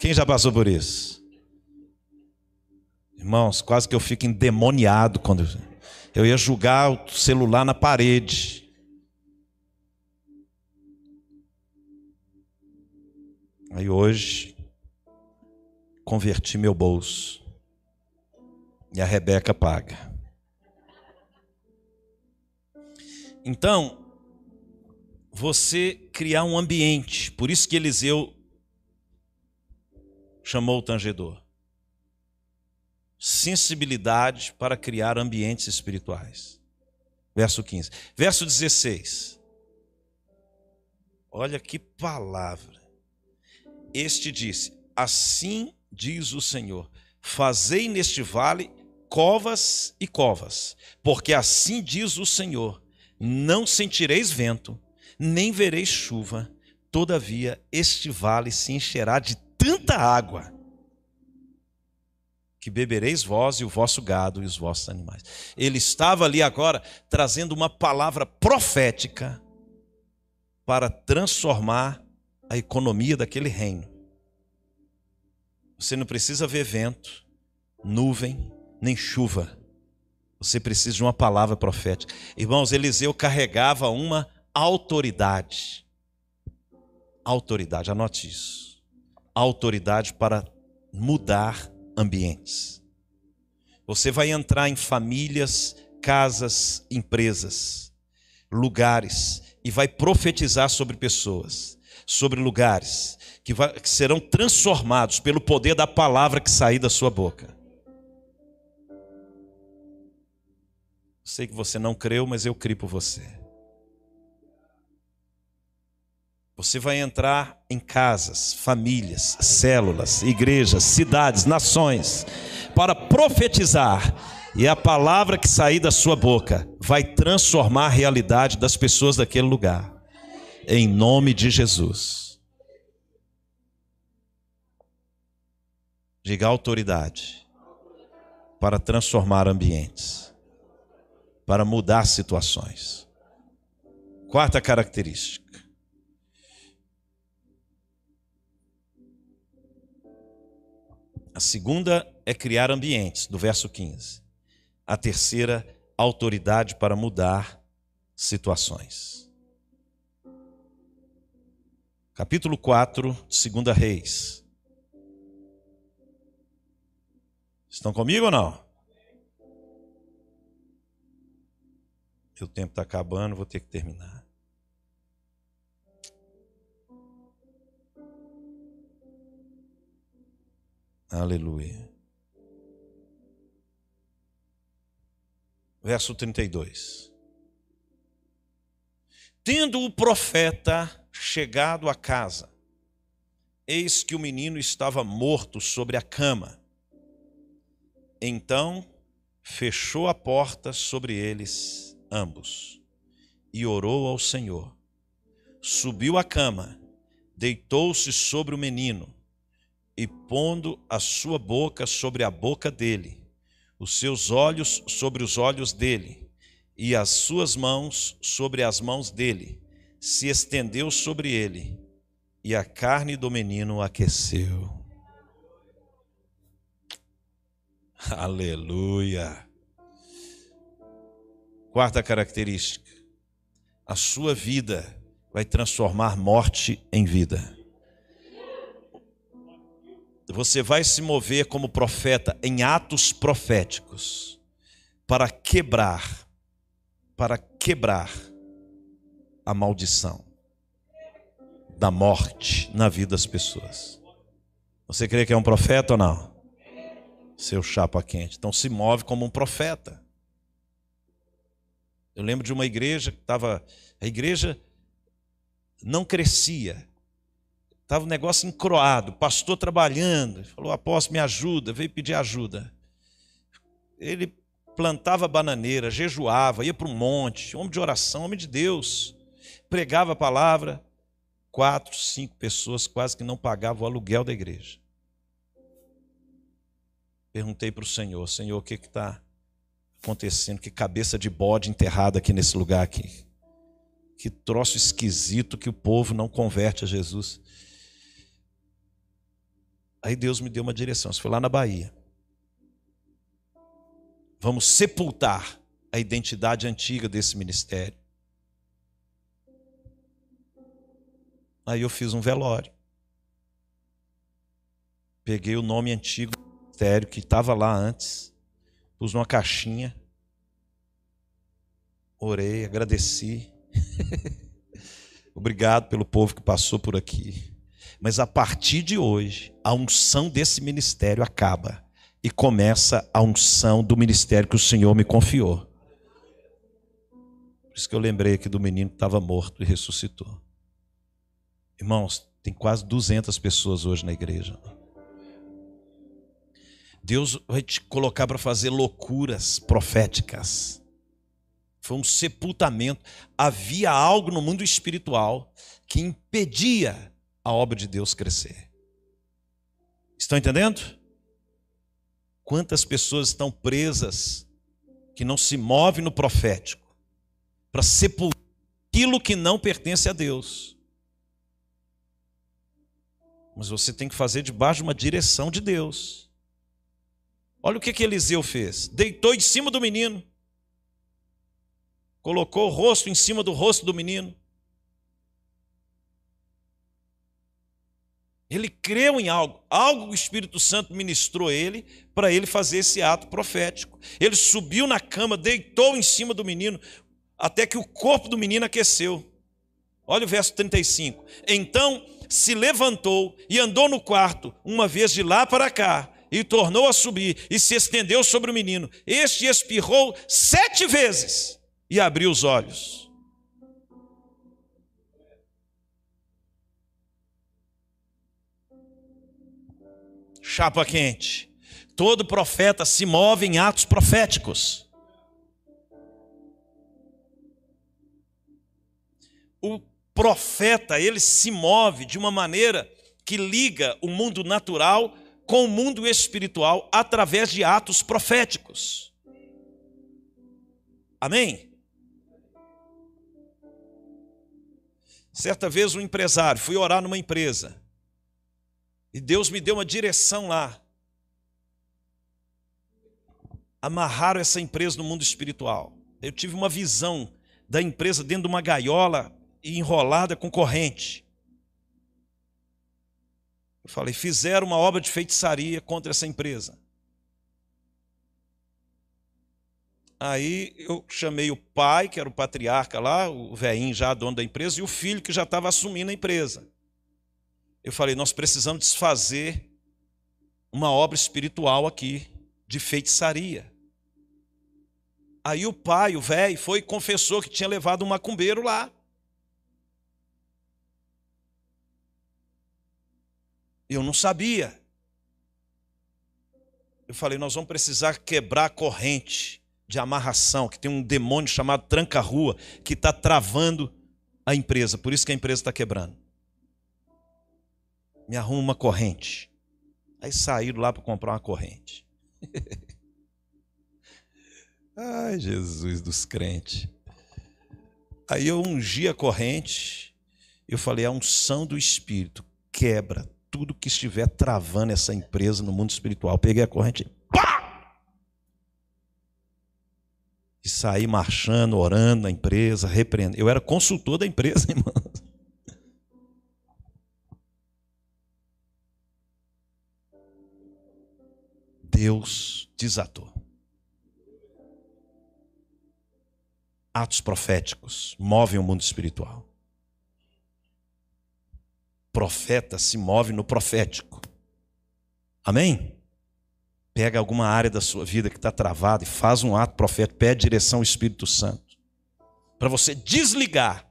Quem já passou por isso? Irmãos, quase que eu fico endemoniado quando eu ia julgar o celular na parede. Aí hoje converti meu bolso e a Rebeca paga. Então, você criar um ambiente, por isso que Eliseu chamou o tangedor sensibilidade para criar ambientes espirituais. Verso 15. Verso 16. Olha que palavra. Este disse: Assim diz o Senhor: Fazei neste vale covas e covas, porque assim diz o Senhor: Não sentireis vento, nem vereis chuva, todavia este vale se encherá de tanta água que bebereis vós e o vosso gado e os vossos animais. Ele estava ali agora trazendo uma palavra profética para transformar a economia daquele reino. Você não precisa ver vento, nuvem, nem chuva. Você precisa de uma palavra profética. Irmãos, Eliseu carregava uma autoridade. Autoridade, anote isso. Autoridade para mudar ambientes. Você vai entrar em famílias, casas, empresas, lugares e vai profetizar sobre pessoas, sobre lugares que, vai, que serão transformados pelo poder da palavra que sair da sua boca. Sei que você não creu, mas eu criei por você. Você vai entrar em casas, famílias, células, igrejas, cidades, nações, para profetizar, e a palavra que sair da sua boca vai transformar a realidade das pessoas daquele lugar, em nome de Jesus. Diga autoridade para transformar ambientes, para mudar situações. Quarta característica A segunda é criar ambientes, do verso 15. A terceira, autoridade para mudar situações. Capítulo 4, 2 Reis. Estão comigo ou não? O tempo está acabando, vou ter que terminar. Aleluia. Verso 32. Tendo o profeta chegado à casa, eis que o menino estava morto sobre a cama. Então fechou a porta sobre eles ambos e orou ao Senhor. Subiu à cama, deitou-se sobre o menino e pondo a sua boca sobre a boca dele, os seus olhos sobre os olhos dele, e as suas mãos sobre as mãos dele, se estendeu sobre ele, e a carne do menino aqueceu. Aleluia. Quarta característica: a sua vida vai transformar morte em vida. Você vai se mover como profeta em atos proféticos para quebrar, para quebrar a maldição da morte na vida das pessoas. Você crê que é um profeta ou não? Seu chapa quente. Então se move como um profeta. Eu lembro de uma igreja que estava. A igreja não crescia. Estava um negócio encroado, pastor trabalhando, falou: apóstolo, me ajuda, veio pedir ajuda. Ele plantava bananeira, jejuava, ia para um monte, homem de oração, homem de Deus, pregava a palavra. Quatro, cinco pessoas quase que não pagavam o aluguel da igreja. Perguntei para o Senhor: Senhor, o que está acontecendo? Que cabeça de bode enterrada aqui nesse lugar aqui. Que troço esquisito que o povo não converte a Jesus. Aí Deus me deu uma direção. Isso foi lá na Bahia. Vamos sepultar a identidade antiga desse ministério. Aí eu fiz um velório. Peguei o nome antigo do ministério que estava lá antes, pus numa caixinha, orei, agradeci. Obrigado pelo povo que passou por aqui. Mas a partir de hoje, a unção desse ministério acaba e começa a unção do ministério que o Senhor me confiou. Por isso que eu lembrei aqui do menino que estava morto e ressuscitou. Irmãos, tem quase 200 pessoas hoje na igreja. Deus vai te colocar para fazer loucuras proféticas. Foi um sepultamento. Havia algo no mundo espiritual que impedia a obra de Deus crescer. Estão entendendo? Quantas pessoas estão presas que não se movem no profético para sepultar aquilo que não pertence a Deus? Mas você tem que fazer debaixo de uma direção de Deus. Olha o que, que Eliseu fez: deitou em cima do menino, colocou o rosto em cima do rosto do menino. Ele creu em algo, algo o Espírito Santo ministrou ele para ele fazer esse ato profético. Ele subiu na cama, deitou em cima do menino, até que o corpo do menino aqueceu. Olha o verso 35. Então se levantou e andou no quarto, uma vez de lá para cá, e tornou a subir, e se estendeu sobre o menino. Este espirrou sete vezes e abriu os olhos. Chapa quente. Todo profeta se move em atos proféticos. O profeta, ele se move de uma maneira que liga o mundo natural com o mundo espiritual através de atos proféticos. Amém? Certa vez um empresário, fui orar numa empresa. E Deus me deu uma direção lá. Amarraram essa empresa no mundo espiritual. Eu tive uma visão da empresa dentro de uma gaiola enrolada com corrente. Eu falei, fizeram uma obra de feitiçaria contra essa empresa. Aí eu chamei o pai, que era o patriarca lá, o velhinho já dono da empresa, e o filho que já estava assumindo a empresa. Eu falei, nós precisamos desfazer uma obra espiritual aqui, de feitiçaria. Aí o pai, o velho, foi e confessou que tinha levado um macumbeiro lá. Eu não sabia. Eu falei, nós vamos precisar quebrar a corrente de amarração, que tem um demônio chamado tranca-rua, que está travando a empresa. Por isso que a empresa está quebrando. Me arruma uma corrente. Aí saíram lá para comprar uma corrente. Ai, Jesus dos crentes. Aí eu ungi a corrente. Eu falei, a unção do Espírito quebra tudo que estiver travando essa empresa no mundo espiritual. Peguei a corrente, pá! E saí marchando, orando na empresa, repreendendo. Eu era consultor da empresa, irmão. Deus desatou. Atos proféticos movem o mundo espiritual profeta se move no profético. Amém? Pega alguma área da sua vida que está travada e faz um ato profético, pede direção ao Espírito Santo. Para você desligar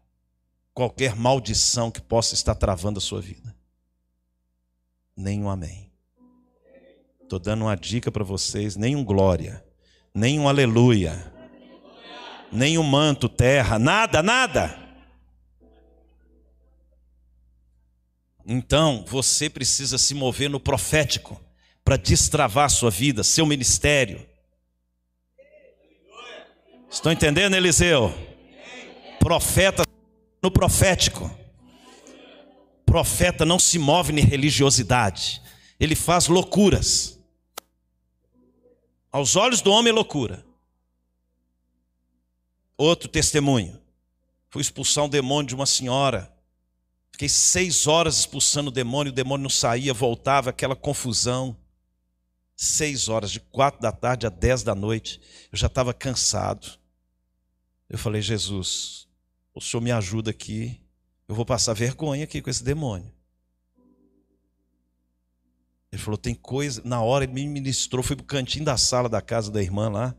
qualquer maldição que possa estar travando a sua vida. Nenhum amém. Estou dando uma dica para vocês: nenhum glória, nenhum aleluia, nenhum manto, terra, nada, nada. Então, você precisa se mover no profético para destravar sua vida, seu ministério. Estão entendendo, Eliseu? Profeta no profético. Profeta não se move em religiosidade. Ele faz loucuras. Aos olhos do homem, é loucura. Outro testemunho. Fui expulsar um demônio de uma senhora Fiquei seis horas expulsando o demônio, o demônio não saía, voltava, aquela confusão. Seis horas, de quatro da tarde a dez da noite. Eu já estava cansado. Eu falei, Jesus, o Senhor me ajuda aqui. Eu vou passar vergonha aqui com esse demônio. Ele falou: tem coisa. Na hora ele me ministrou, fui para o cantinho da sala da casa da irmã lá.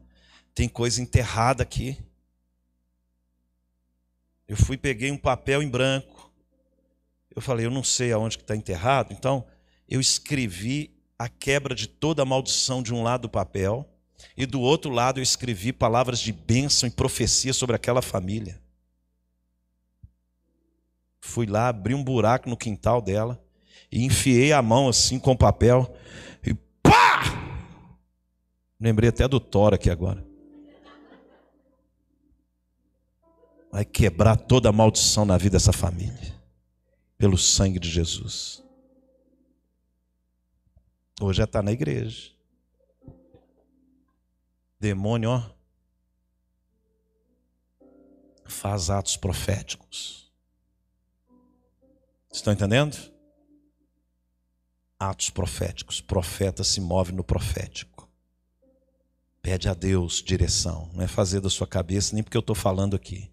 Tem coisa enterrada aqui. Eu fui, peguei um papel em branco. Eu falei, eu não sei aonde que está enterrado, então eu escrevi a quebra de toda a maldição de um lado do papel, e do outro lado eu escrevi palavras de bênção e profecia sobre aquela família. Fui lá, abri um buraco no quintal dela, e enfiei a mão assim com papel, e pá! Lembrei até do Thor aqui agora. Vai quebrar toda a maldição na vida dessa família pelo sangue de Jesus. Hoje já está na igreja. Demônio, ó. Faz atos proféticos. Estão entendendo? Atos proféticos. Profeta se move no profético. Pede a Deus direção. Não é fazer da sua cabeça, nem porque eu estou falando aqui.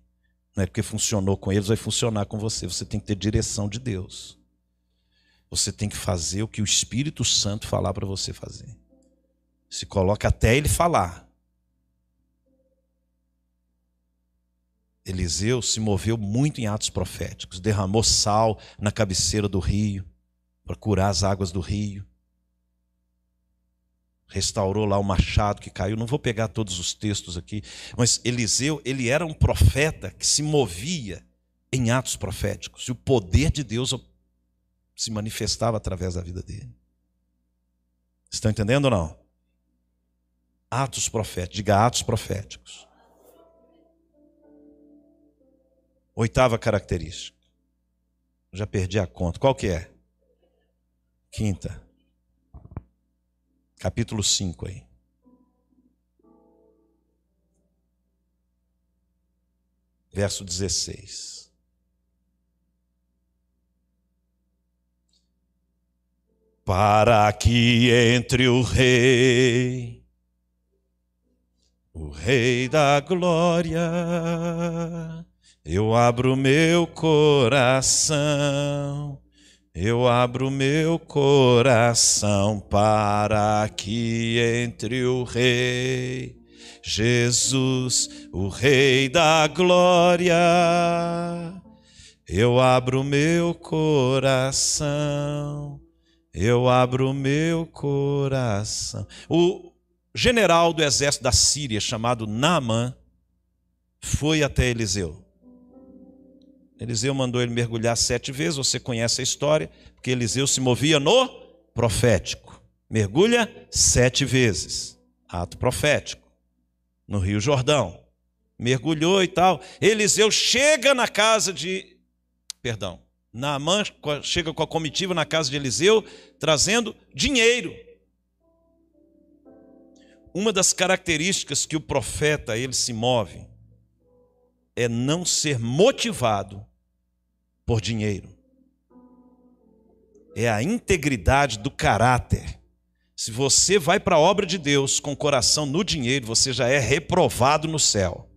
Não é porque funcionou com eles, vai funcionar com você. Você tem que ter direção de Deus. Você tem que fazer o que o Espírito Santo falar para você fazer. Se coloca até ele falar. Eliseu se moveu muito em atos proféticos, derramou sal na cabeceira do rio para curar as águas do rio. Restaurou lá o machado que caiu. Não vou pegar todos os textos aqui, mas Eliseu, ele era um profeta que se movia em atos proféticos. E o poder de Deus se manifestava através da vida dele. Estão entendendo ou não? Atos proféticos, diga atos proféticos. Oitava característica. Já perdi a conta. Qual que é? Quinta. Capítulo 5 aí. Verso 16. Para que entre o rei, o rei da glória, eu abro meu coração, eu abro meu coração para que entre o Rei Jesus, o Rei da glória. Eu abro meu coração, eu abro meu coração. O general do exército da Síria, chamado Naamã, foi até Eliseu. Eliseu mandou ele mergulhar sete vezes, você conhece a história, porque Eliseu se movia no profético. Mergulha sete vezes. Ato profético. No Rio Jordão. Mergulhou e tal. Eliseu chega na casa de. Perdão. Naamã chega com a comitiva na casa de Eliseu, trazendo dinheiro. Uma das características que o profeta ele se move é não ser motivado por dinheiro. É a integridade do caráter. Se você vai para a obra de Deus com o coração no dinheiro, você já é reprovado no céu.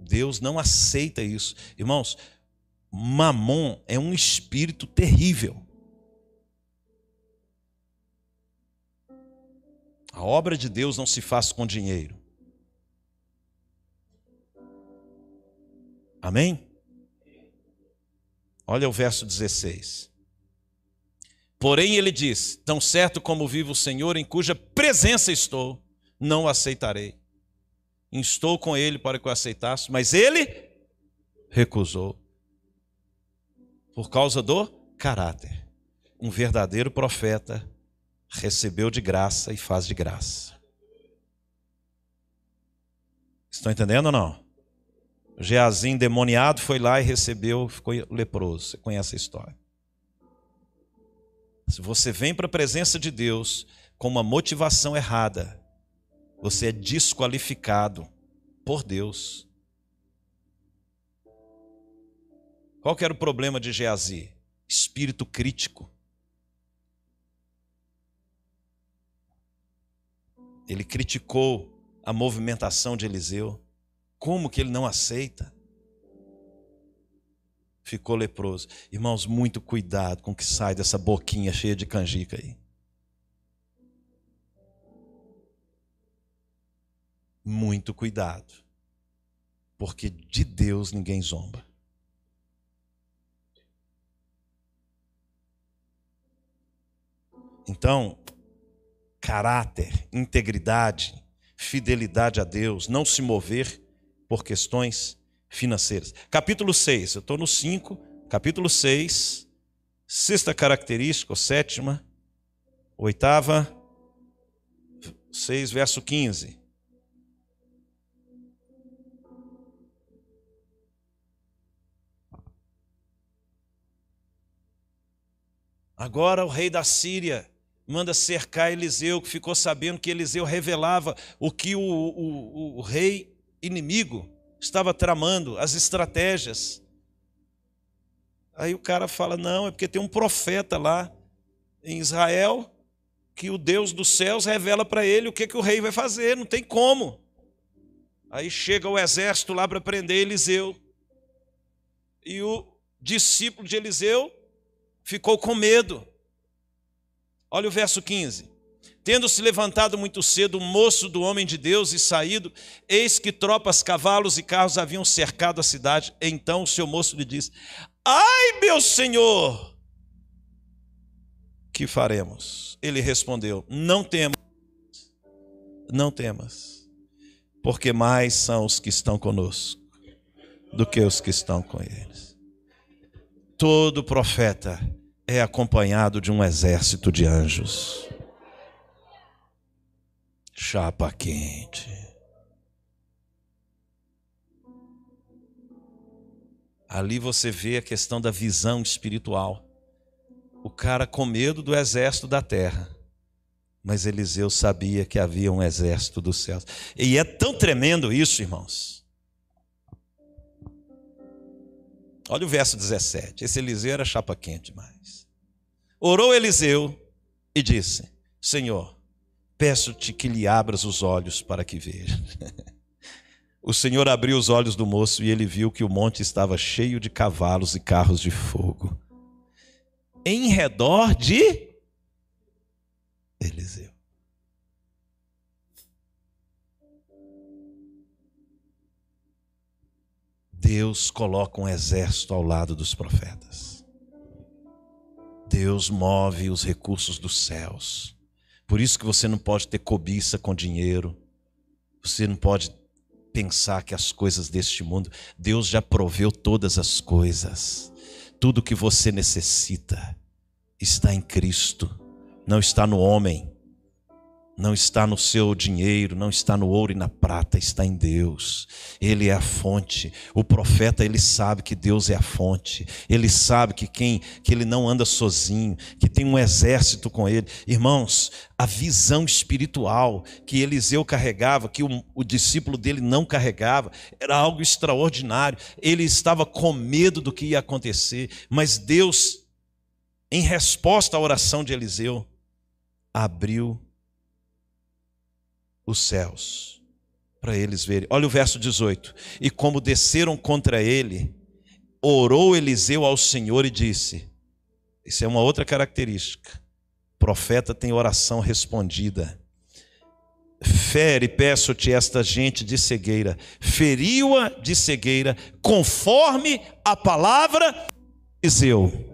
Deus não aceita isso. Irmãos, Mamon é um espírito terrível. A obra de Deus não se faz com dinheiro. Amém? Olha o verso 16. Porém, ele diz: Tão certo como vive o Senhor, em cuja presença estou, não o aceitarei. Estou com ele para que o aceitasse, mas ele recusou. Por causa do caráter. Um verdadeiro profeta recebeu de graça e faz de graça. Estão entendendo ou não? Geazim demoniado foi lá e recebeu, ficou leproso. Você conhece a história. Se você vem para a presença de Deus com uma motivação errada, você é desqualificado por Deus. Qual que era o problema de Geazi? Espírito crítico. Ele criticou a movimentação de Eliseu. Como que ele não aceita? Ficou leproso. Irmãos, muito cuidado com o que sai dessa boquinha cheia de canjica aí. Muito cuidado. Porque de Deus ninguém zomba. Então, caráter, integridade, fidelidade a Deus, não se mover por questões financeiras. Capítulo 6, eu estou no 5, capítulo 6, sexta característica, ou sétima, oitava, 6, verso 15. Agora o rei da Síria manda cercar Eliseu, que ficou sabendo que Eliseu revelava o que o, o, o rei inimigo estava tramando, as estratégias. Aí o cara fala: não, é porque tem um profeta lá em Israel que o Deus dos céus revela para ele o que, que o rei vai fazer, não tem como. Aí chega o exército lá para prender Eliseu. E o discípulo de Eliseu ficou com medo. Olha o verso 15. Tendo se levantado muito cedo o moço do homem de Deus e saído, eis que tropas, cavalos e carros haviam cercado a cidade. Então o seu moço lhe disse: Ai, meu senhor, que faremos? Ele respondeu: Não temas, não temas, porque mais são os que estão conosco do que os que estão com eles. Todo profeta é acompanhado de um exército de anjos. Chapa quente. Ali você vê a questão da visão espiritual. O cara com medo do exército da terra. Mas Eliseu sabia que havia um exército dos céus. E é tão tremendo isso, irmãos. Olha o verso 17. Esse Eliseu era chapa quente demais. Orou Eliseu e disse: Senhor, peço-te que lhe abras os olhos para que veja. o Senhor abriu os olhos do moço e ele viu que o monte estava cheio de cavalos e carros de fogo. Em redor de Eliseu. Deus coloca um exército ao lado dos profetas. Deus move os recursos dos céus. Por isso que você não pode ter cobiça com dinheiro. Você não pode pensar que as coisas deste mundo, Deus já proveu todas as coisas. Tudo que você necessita está em Cristo, não está no homem não está no seu dinheiro, não está no ouro e na prata, está em Deus. Ele é a fonte. O profeta ele sabe que Deus é a fonte. Ele sabe que quem que ele não anda sozinho, que tem um exército com ele. Irmãos, a visão espiritual que Eliseu carregava, que o, o discípulo dele não carregava, era algo extraordinário. Ele estava com medo do que ia acontecer, mas Deus, em resposta à oração de Eliseu, abriu os céus para eles verem. Olha o verso 18. E como desceram contra ele, orou Eliseu ao Senhor e disse: Isso é uma outra característica. O profeta tem oração respondida. Fere, peço-te esta gente de cegueira, feriu-a de cegueira, conforme a palavra de Eliseu.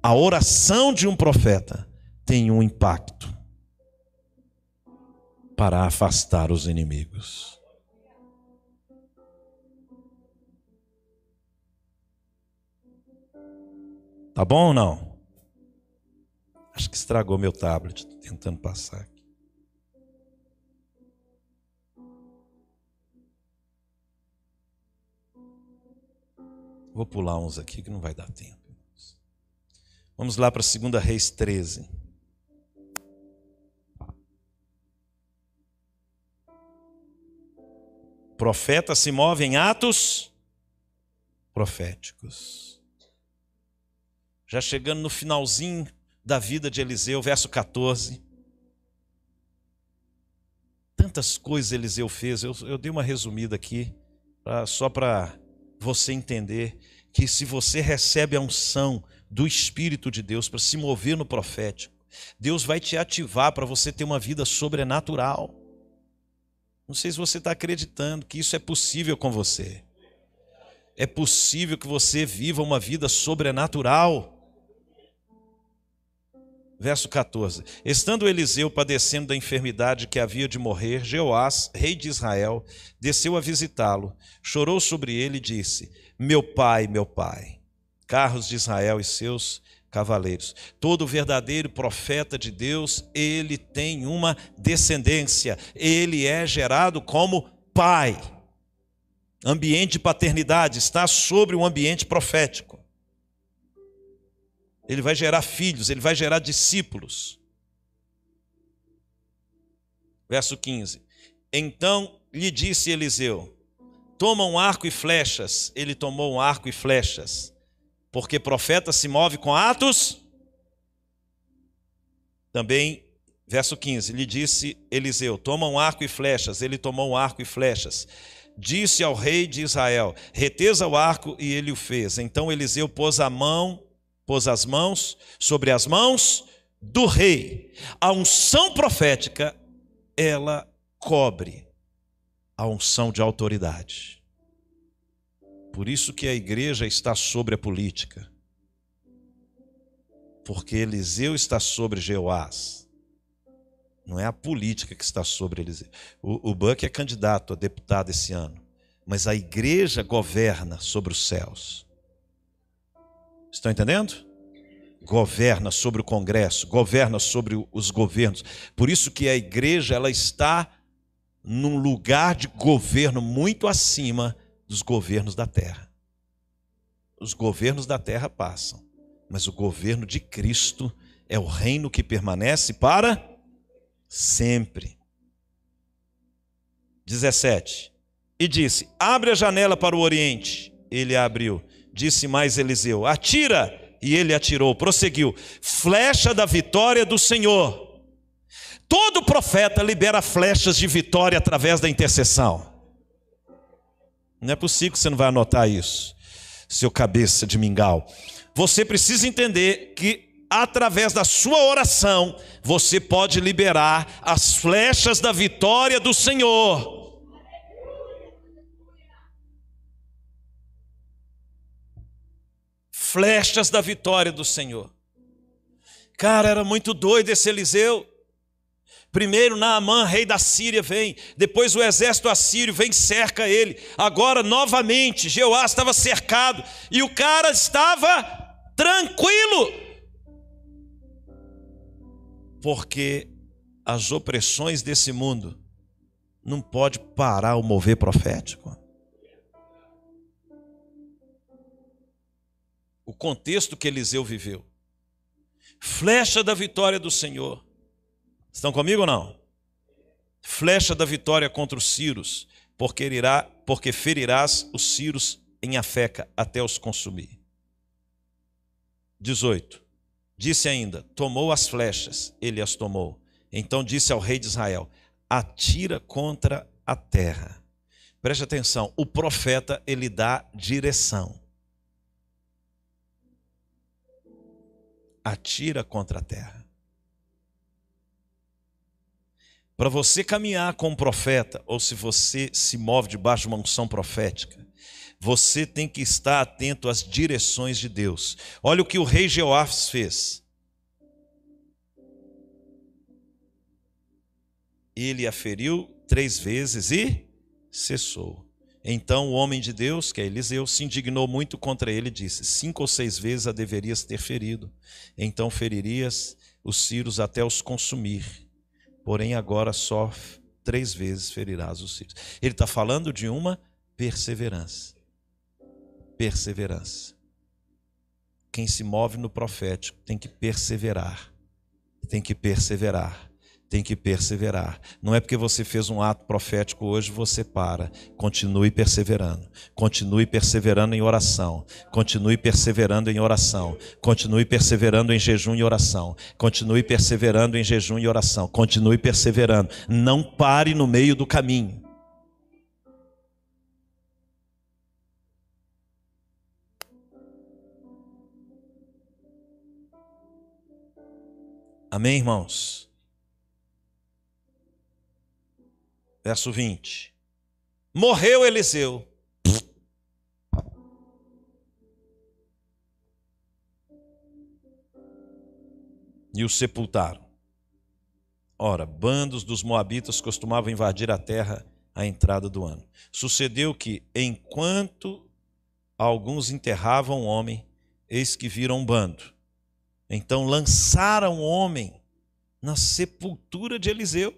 A oração de um profeta tem um impacto para afastar os inimigos. Tá bom ou não? Acho que estragou meu tablet, tentando passar aqui. Vou pular uns aqui que não vai dar tempo. Vamos lá para 2 Reis 13. Profeta se move em atos proféticos. Já chegando no finalzinho da vida de Eliseu, verso 14. Tantas coisas Eliseu fez, eu, eu dei uma resumida aqui, pra, só para você entender que se você recebe a unção do Espírito de Deus para se mover no profético, Deus vai te ativar para você ter uma vida sobrenatural. Não sei se você está acreditando que isso é possível com você. É possível que você viva uma vida sobrenatural. Verso 14: Estando Eliseu padecendo da enfermidade que havia de morrer, Jeoás, rei de Israel, desceu a visitá-lo, chorou sobre ele e disse: Meu pai, meu pai, carros de Israel e seus cavaleiros. Todo verdadeiro profeta de Deus, ele tem uma descendência, ele é gerado como pai. Ambiente de paternidade está sobre o ambiente profético. ele vai gerar filhos, ele vai gerar discípulos. Verso 15: Então lhe disse Eliseu: Toma um arco e flechas. Ele tomou um arco e flechas, porque profeta se move com atos. Também, verso 15: lhe disse Eliseu: Toma um arco e flechas. Ele tomou um arco e flechas disse ao rei de Israel: Reteza o arco, e ele o fez. Então Eliseu pôs a mão, pôs as mãos sobre as mãos do rei. A unção profética, ela cobre a unção de autoridade. Por isso que a igreja está sobre a política. Porque Eliseu está sobre Jeoás. Não é a política que está sobre eles. O, o Buck é candidato a deputado esse ano. Mas a igreja governa sobre os céus. Estão entendendo? Governa sobre o Congresso, governa sobre os governos. Por isso que a igreja ela está num lugar de governo muito acima dos governos da terra. Os governos da terra passam, mas o governo de Cristo é o reino que permanece para sempre. 17. E disse: Abre a janela para o oriente. Ele abriu. Disse mais Eliseu: Atira. E ele atirou. Prosseguiu: Flecha da vitória do Senhor. Todo profeta libera flechas de vitória através da intercessão. Não é possível que você não vai anotar isso, seu cabeça de mingau. Você precisa entender que através da sua oração, você pode liberar as flechas da vitória do Senhor. Flechas da vitória do Senhor. Cara, era muito doido esse Eliseu. Primeiro Naamã, rei da Síria, vem. Depois o exército assírio vem cerca ele. Agora, novamente, Jeoás estava cercado. E o cara estava tranquilo porque as opressões desse mundo não pode parar o mover profético. O contexto que Eliseu viveu. Flecha da vitória do Senhor. Estão comigo ou não? Flecha da vitória contra os Círios, porque, irá, porque ferirás os Círios em Afeca até os consumir. 18. Disse ainda: Tomou as flechas, ele as tomou. Então disse ao rei de Israel: Atira contra a terra. Preste atenção, o profeta ele dá direção. Atira contra a terra. Para você caminhar com um profeta, ou se você se move debaixo de uma unção profética, você tem que estar atento às direções de Deus. Olha o que o rei Jeoás fez. Ele a feriu três vezes e cessou. Então o homem de Deus, que é Eliseu, se indignou muito contra ele e disse: Cinco ou seis vezes a deverias ter ferido, então feririas os círios até os consumir. Porém, agora só três vezes ferirás os círios. Ele está falando de uma perseverança perseverança. Quem se move no profético tem que perseverar. Tem que perseverar. Tem que perseverar. Não é porque você fez um ato profético hoje você para. Continue perseverando. Continue perseverando em oração. Continue perseverando em oração. Continue perseverando em jejum e oração. Continue perseverando em jejum e oração. Continue perseverando. Não pare no meio do caminho. Amém, irmãos? Verso 20. Morreu Eliseu. E o sepultaram. Ora, bandos dos moabitas costumavam invadir a terra à entrada do ano. Sucedeu que, enquanto alguns enterravam o homem, eis que viram um bando então lançaram o homem na sepultura de Eliseu.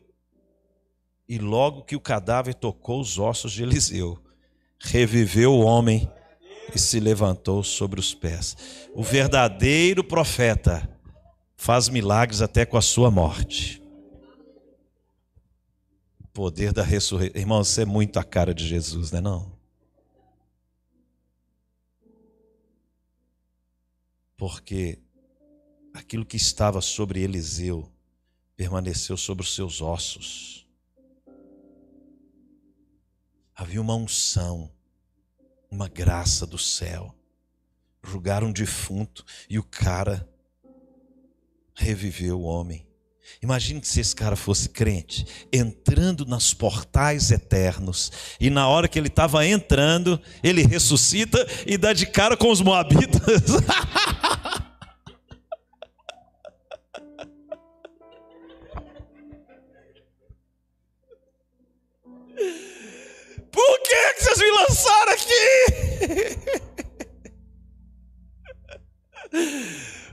E logo que o cadáver tocou os ossos de Eliseu, reviveu o homem e se levantou sobre os pés. O verdadeiro profeta faz milagres até com a sua morte. O poder da ressurreição. Irmão, você é muito a cara de Jesus, não é não? Porque aquilo que estava sobre Eliseu permaneceu sobre os seus ossos. Havia uma unção, uma graça do céu. Julgaram um defunto e o cara reviveu o homem. Imagine se esse cara fosse crente, entrando nos portais eternos, e na hora que ele estava entrando, ele ressuscita e dá de cara com os moabitas. vocês me aqui?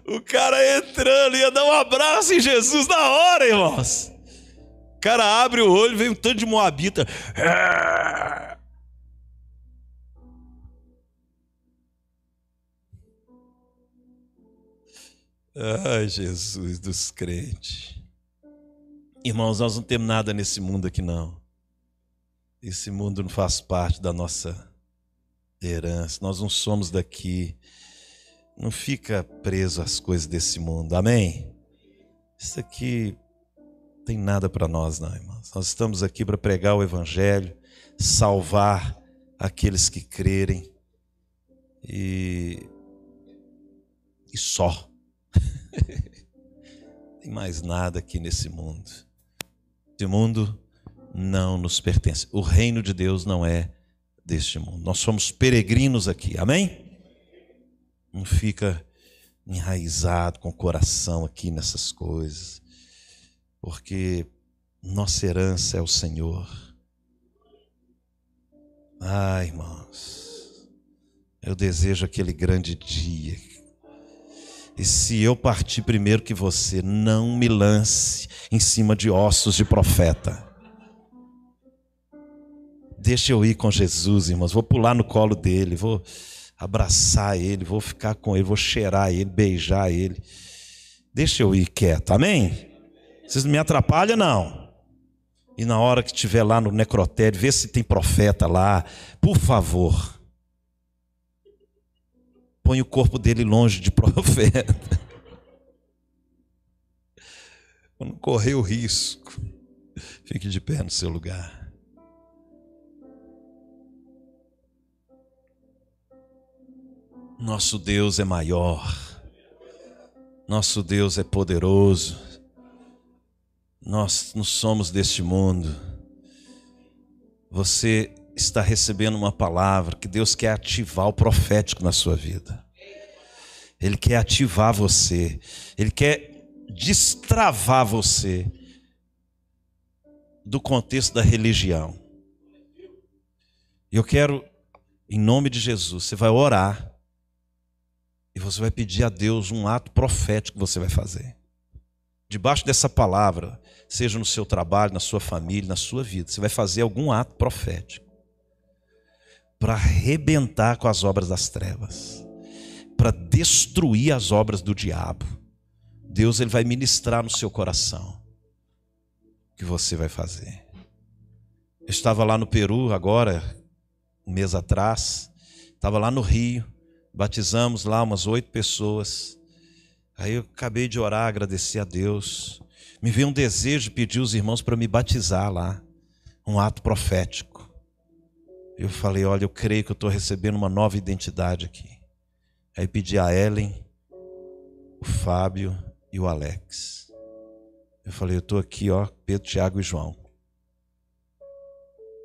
O cara entrando, ia dar um abraço em Jesus na hora, irmãos. O cara abre o olho, vem um tanto de moabita. Ai, Jesus dos crentes. Irmãos, nós não temos nada nesse mundo aqui, não. Esse mundo não faz parte da nossa herança. Nós não somos daqui. Não fica preso às coisas desse mundo. Amém? Isso aqui tem nada para nós, não, irmãos. Nós estamos aqui para pregar o Evangelho, salvar aqueles que crerem e, e só. tem mais nada aqui nesse mundo. Esse mundo não nos pertence. O reino de Deus não é deste mundo. Nós somos peregrinos aqui. Amém? Não fica enraizado com o coração aqui nessas coisas, porque nossa herança é o Senhor. Ah, irmãos, eu desejo aquele grande dia. E se eu partir primeiro que você, não me lance em cima de ossos de profeta. Deixa eu ir com Jesus, irmãos. Vou pular no colo dele, vou abraçar ele, vou ficar com ele, vou cheirar ele, beijar ele. Deixa eu ir quieto, amém? Vocês não me atrapalham, não. E na hora que estiver lá no necrotério, vê se tem profeta lá, por favor. Põe o corpo dele longe de profeta. Não correr o risco. Fique de pé no seu lugar. Nosso Deus é maior, nosso Deus é poderoso, nós não somos deste mundo. Você está recebendo uma palavra que Deus quer ativar o profético na sua vida. Ele quer ativar você, ele quer destravar você do contexto da religião. Eu quero, em nome de Jesus, você vai orar e você vai pedir a Deus um ato profético que você vai fazer. Debaixo dessa palavra, seja no seu trabalho, na sua família, na sua vida, você vai fazer algum ato profético para arrebentar com as obras das trevas, para destruir as obras do diabo. Deus ele vai ministrar no seu coração o que você vai fazer. Eu estava lá no Peru agora, um mês atrás, estava lá no Rio, batizamos lá umas oito pessoas. Aí eu acabei de orar, agradecer a Deus. Me veio um desejo de pedir os irmãos para me batizar lá, um ato profético. Eu falei: Olha, eu creio que eu estou recebendo uma nova identidade aqui. Aí pedi a Ellen, o Fábio e o Alex. Eu falei: Eu estou aqui, ó, Pedro, Tiago e João.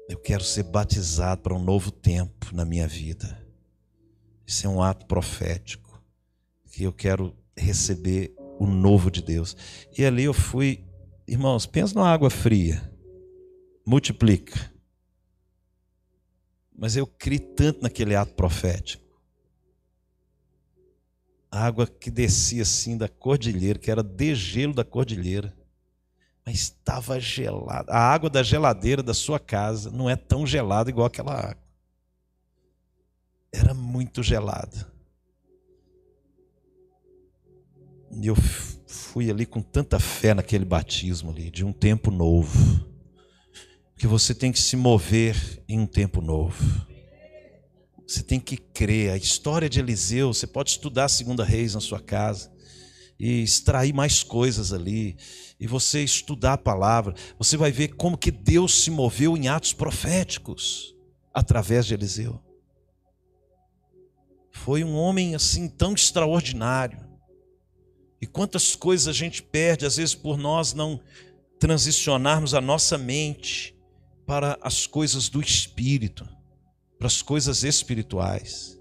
Eu quero ser batizado para um novo tempo na minha vida. Isso é um ato profético que eu quero receber o novo de Deus. E ali eu fui, irmãos, pensa numa água fria, multiplica. Mas eu criei tanto naquele ato profético. A água que descia assim da cordilheira, que era degelo da cordilheira, mas estava gelada. A água da geladeira da sua casa não é tão gelada igual aquela água. Era muito gelada. E eu fui ali com tanta fé naquele batismo ali, de um tempo novo. Que você tem que se mover em um tempo novo. Você tem que crer. A história de Eliseu, você pode estudar a Segunda Reis na sua casa e extrair mais coisas ali. E você estudar a palavra, você vai ver como que Deus se moveu em atos proféticos através de Eliseu. Foi um homem assim tão extraordinário. E quantas coisas a gente perde, às vezes, por nós não transicionarmos a nossa mente para as coisas do espírito, para as coisas espirituais.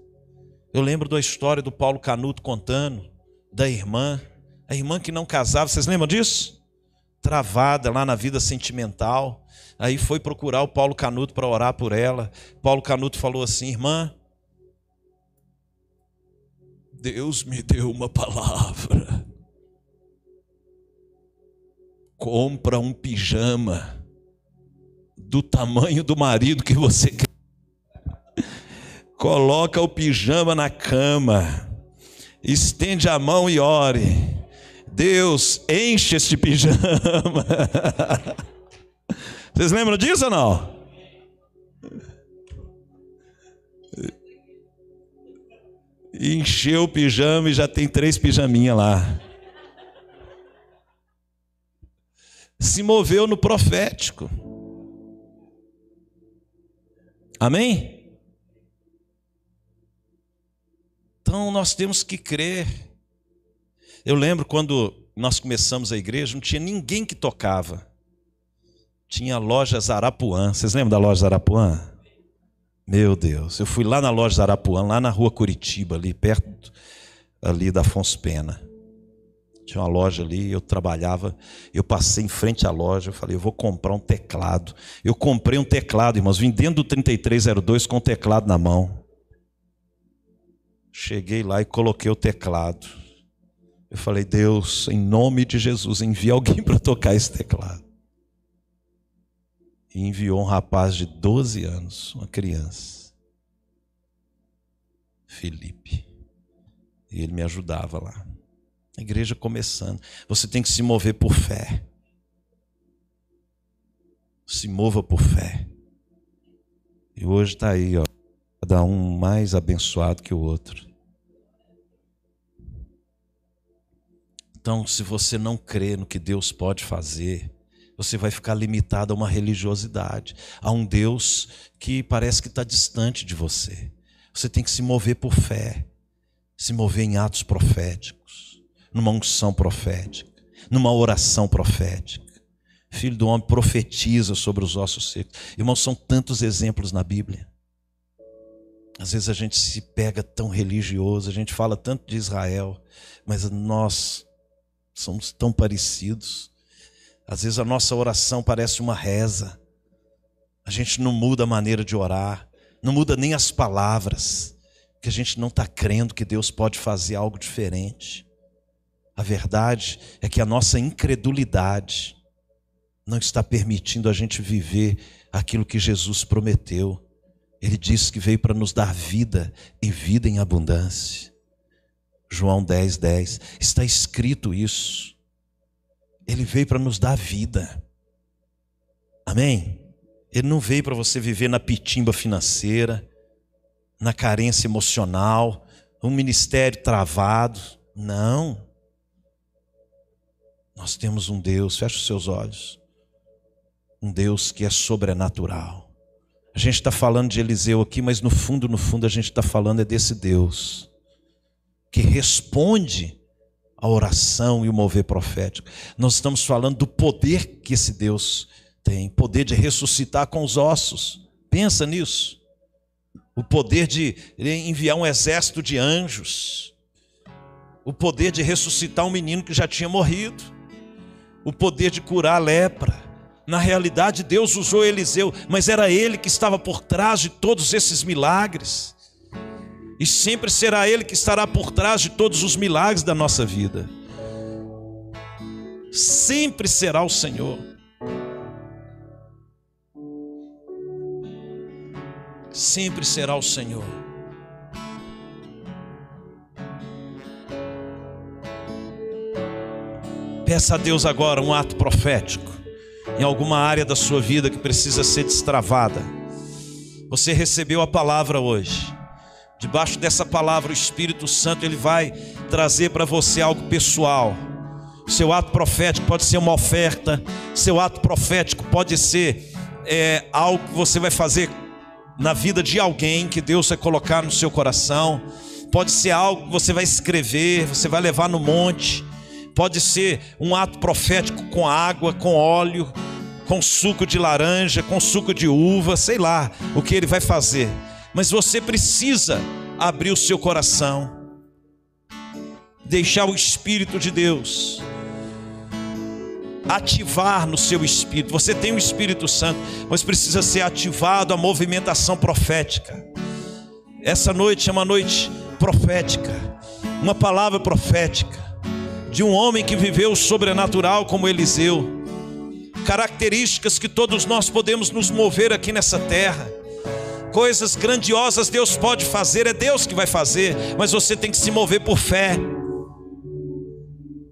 Eu lembro da história do Paulo Canuto contando da irmã, a irmã que não casava, vocês lembram disso? Travada lá na vida sentimental. Aí foi procurar o Paulo Canuto para orar por ela. Paulo Canuto falou assim: Irmã, Deus me deu uma palavra. Compra um pijama do tamanho do marido que você quer. Coloca o pijama na cama. Estende a mão e ore. Deus, enche este pijama. Vocês lembram disso ou não? Encheu o pijama e já tem três pijaminhas lá. Se moveu no profético. Amém? Então nós temos que crer. Eu lembro quando nós começamos a igreja, não tinha ninguém que tocava. Tinha lojas Arapuã. Vocês lembram da loja Arapuã? Meu Deus, eu fui lá na loja Arapuã, lá na rua Curitiba, ali perto ali da Afonso Pena. Tinha uma loja ali, eu trabalhava, eu passei em frente à loja, eu falei, eu vou comprar um teclado. Eu comprei um teclado, irmãos, vim dentro do 3302 com o teclado na mão. Cheguei lá e coloquei o teclado. Eu falei, Deus, em nome de Jesus, envia alguém para tocar esse teclado e enviou um rapaz de 12 anos, uma criança, Felipe. E ele me ajudava lá. A igreja começando. Você tem que se mover por fé. Se mova por fé. E hoje está aí, ó, cada um mais abençoado que o outro. Então, se você não crê no que Deus pode fazer, você vai ficar limitado a uma religiosidade, a um Deus que parece que está distante de você. Você tem que se mover por fé, se mover em atos proféticos, numa unção profética, numa oração profética. Filho do homem profetiza sobre os ossos secos. Irmãos, são tantos exemplos na Bíblia. Às vezes a gente se pega tão religioso, a gente fala tanto de Israel, mas nós somos tão parecidos. Às vezes a nossa oração parece uma reza. A gente não muda a maneira de orar, não muda nem as palavras, que a gente não está crendo que Deus pode fazer algo diferente. A verdade é que a nossa incredulidade não está permitindo a gente viver aquilo que Jesus prometeu. Ele disse que veio para nos dar vida e vida em abundância. João 10, 10. Está escrito isso. Ele veio para nos dar vida. Amém? Ele não veio para você viver na pitimba financeira, na carência emocional, um ministério travado. Não. Nós temos um Deus, fecha os seus olhos. Um Deus que é sobrenatural. A gente está falando de Eliseu aqui, mas no fundo, no fundo, a gente está falando é desse Deus que responde a oração e o mover profético. Nós estamos falando do poder que esse Deus tem poder de ressuscitar com os ossos. Pensa nisso. O poder de enviar um exército de anjos. O poder de ressuscitar um menino que já tinha morrido. O poder de curar a lepra. Na realidade, Deus usou Eliseu, mas era ele que estava por trás de todos esses milagres e sempre será Ele que estará por trás de todos os milagres da nossa vida. Sempre será o Senhor. Sempre será o Senhor. Peça a Deus agora um ato profético em alguma área da sua vida que precisa ser destravada. Você recebeu a palavra hoje. Debaixo dessa palavra, o Espírito Santo ele vai trazer para você algo pessoal. Seu ato profético pode ser uma oferta. Seu ato profético pode ser é, algo que você vai fazer na vida de alguém que Deus vai colocar no seu coração. Pode ser algo que você vai escrever, você vai levar no monte. Pode ser um ato profético com água, com óleo, com suco de laranja, com suco de uva, sei lá o que ele vai fazer. Mas você precisa abrir o seu coração, deixar o Espírito de Deus ativar no seu espírito. Você tem o Espírito Santo, mas precisa ser ativado a movimentação profética. Essa noite é uma noite profética, uma palavra profética de um homem que viveu o sobrenatural como Eliseu. Características que todos nós podemos nos mover aqui nessa terra. Coisas grandiosas Deus pode fazer, é Deus que vai fazer, mas você tem que se mover por fé.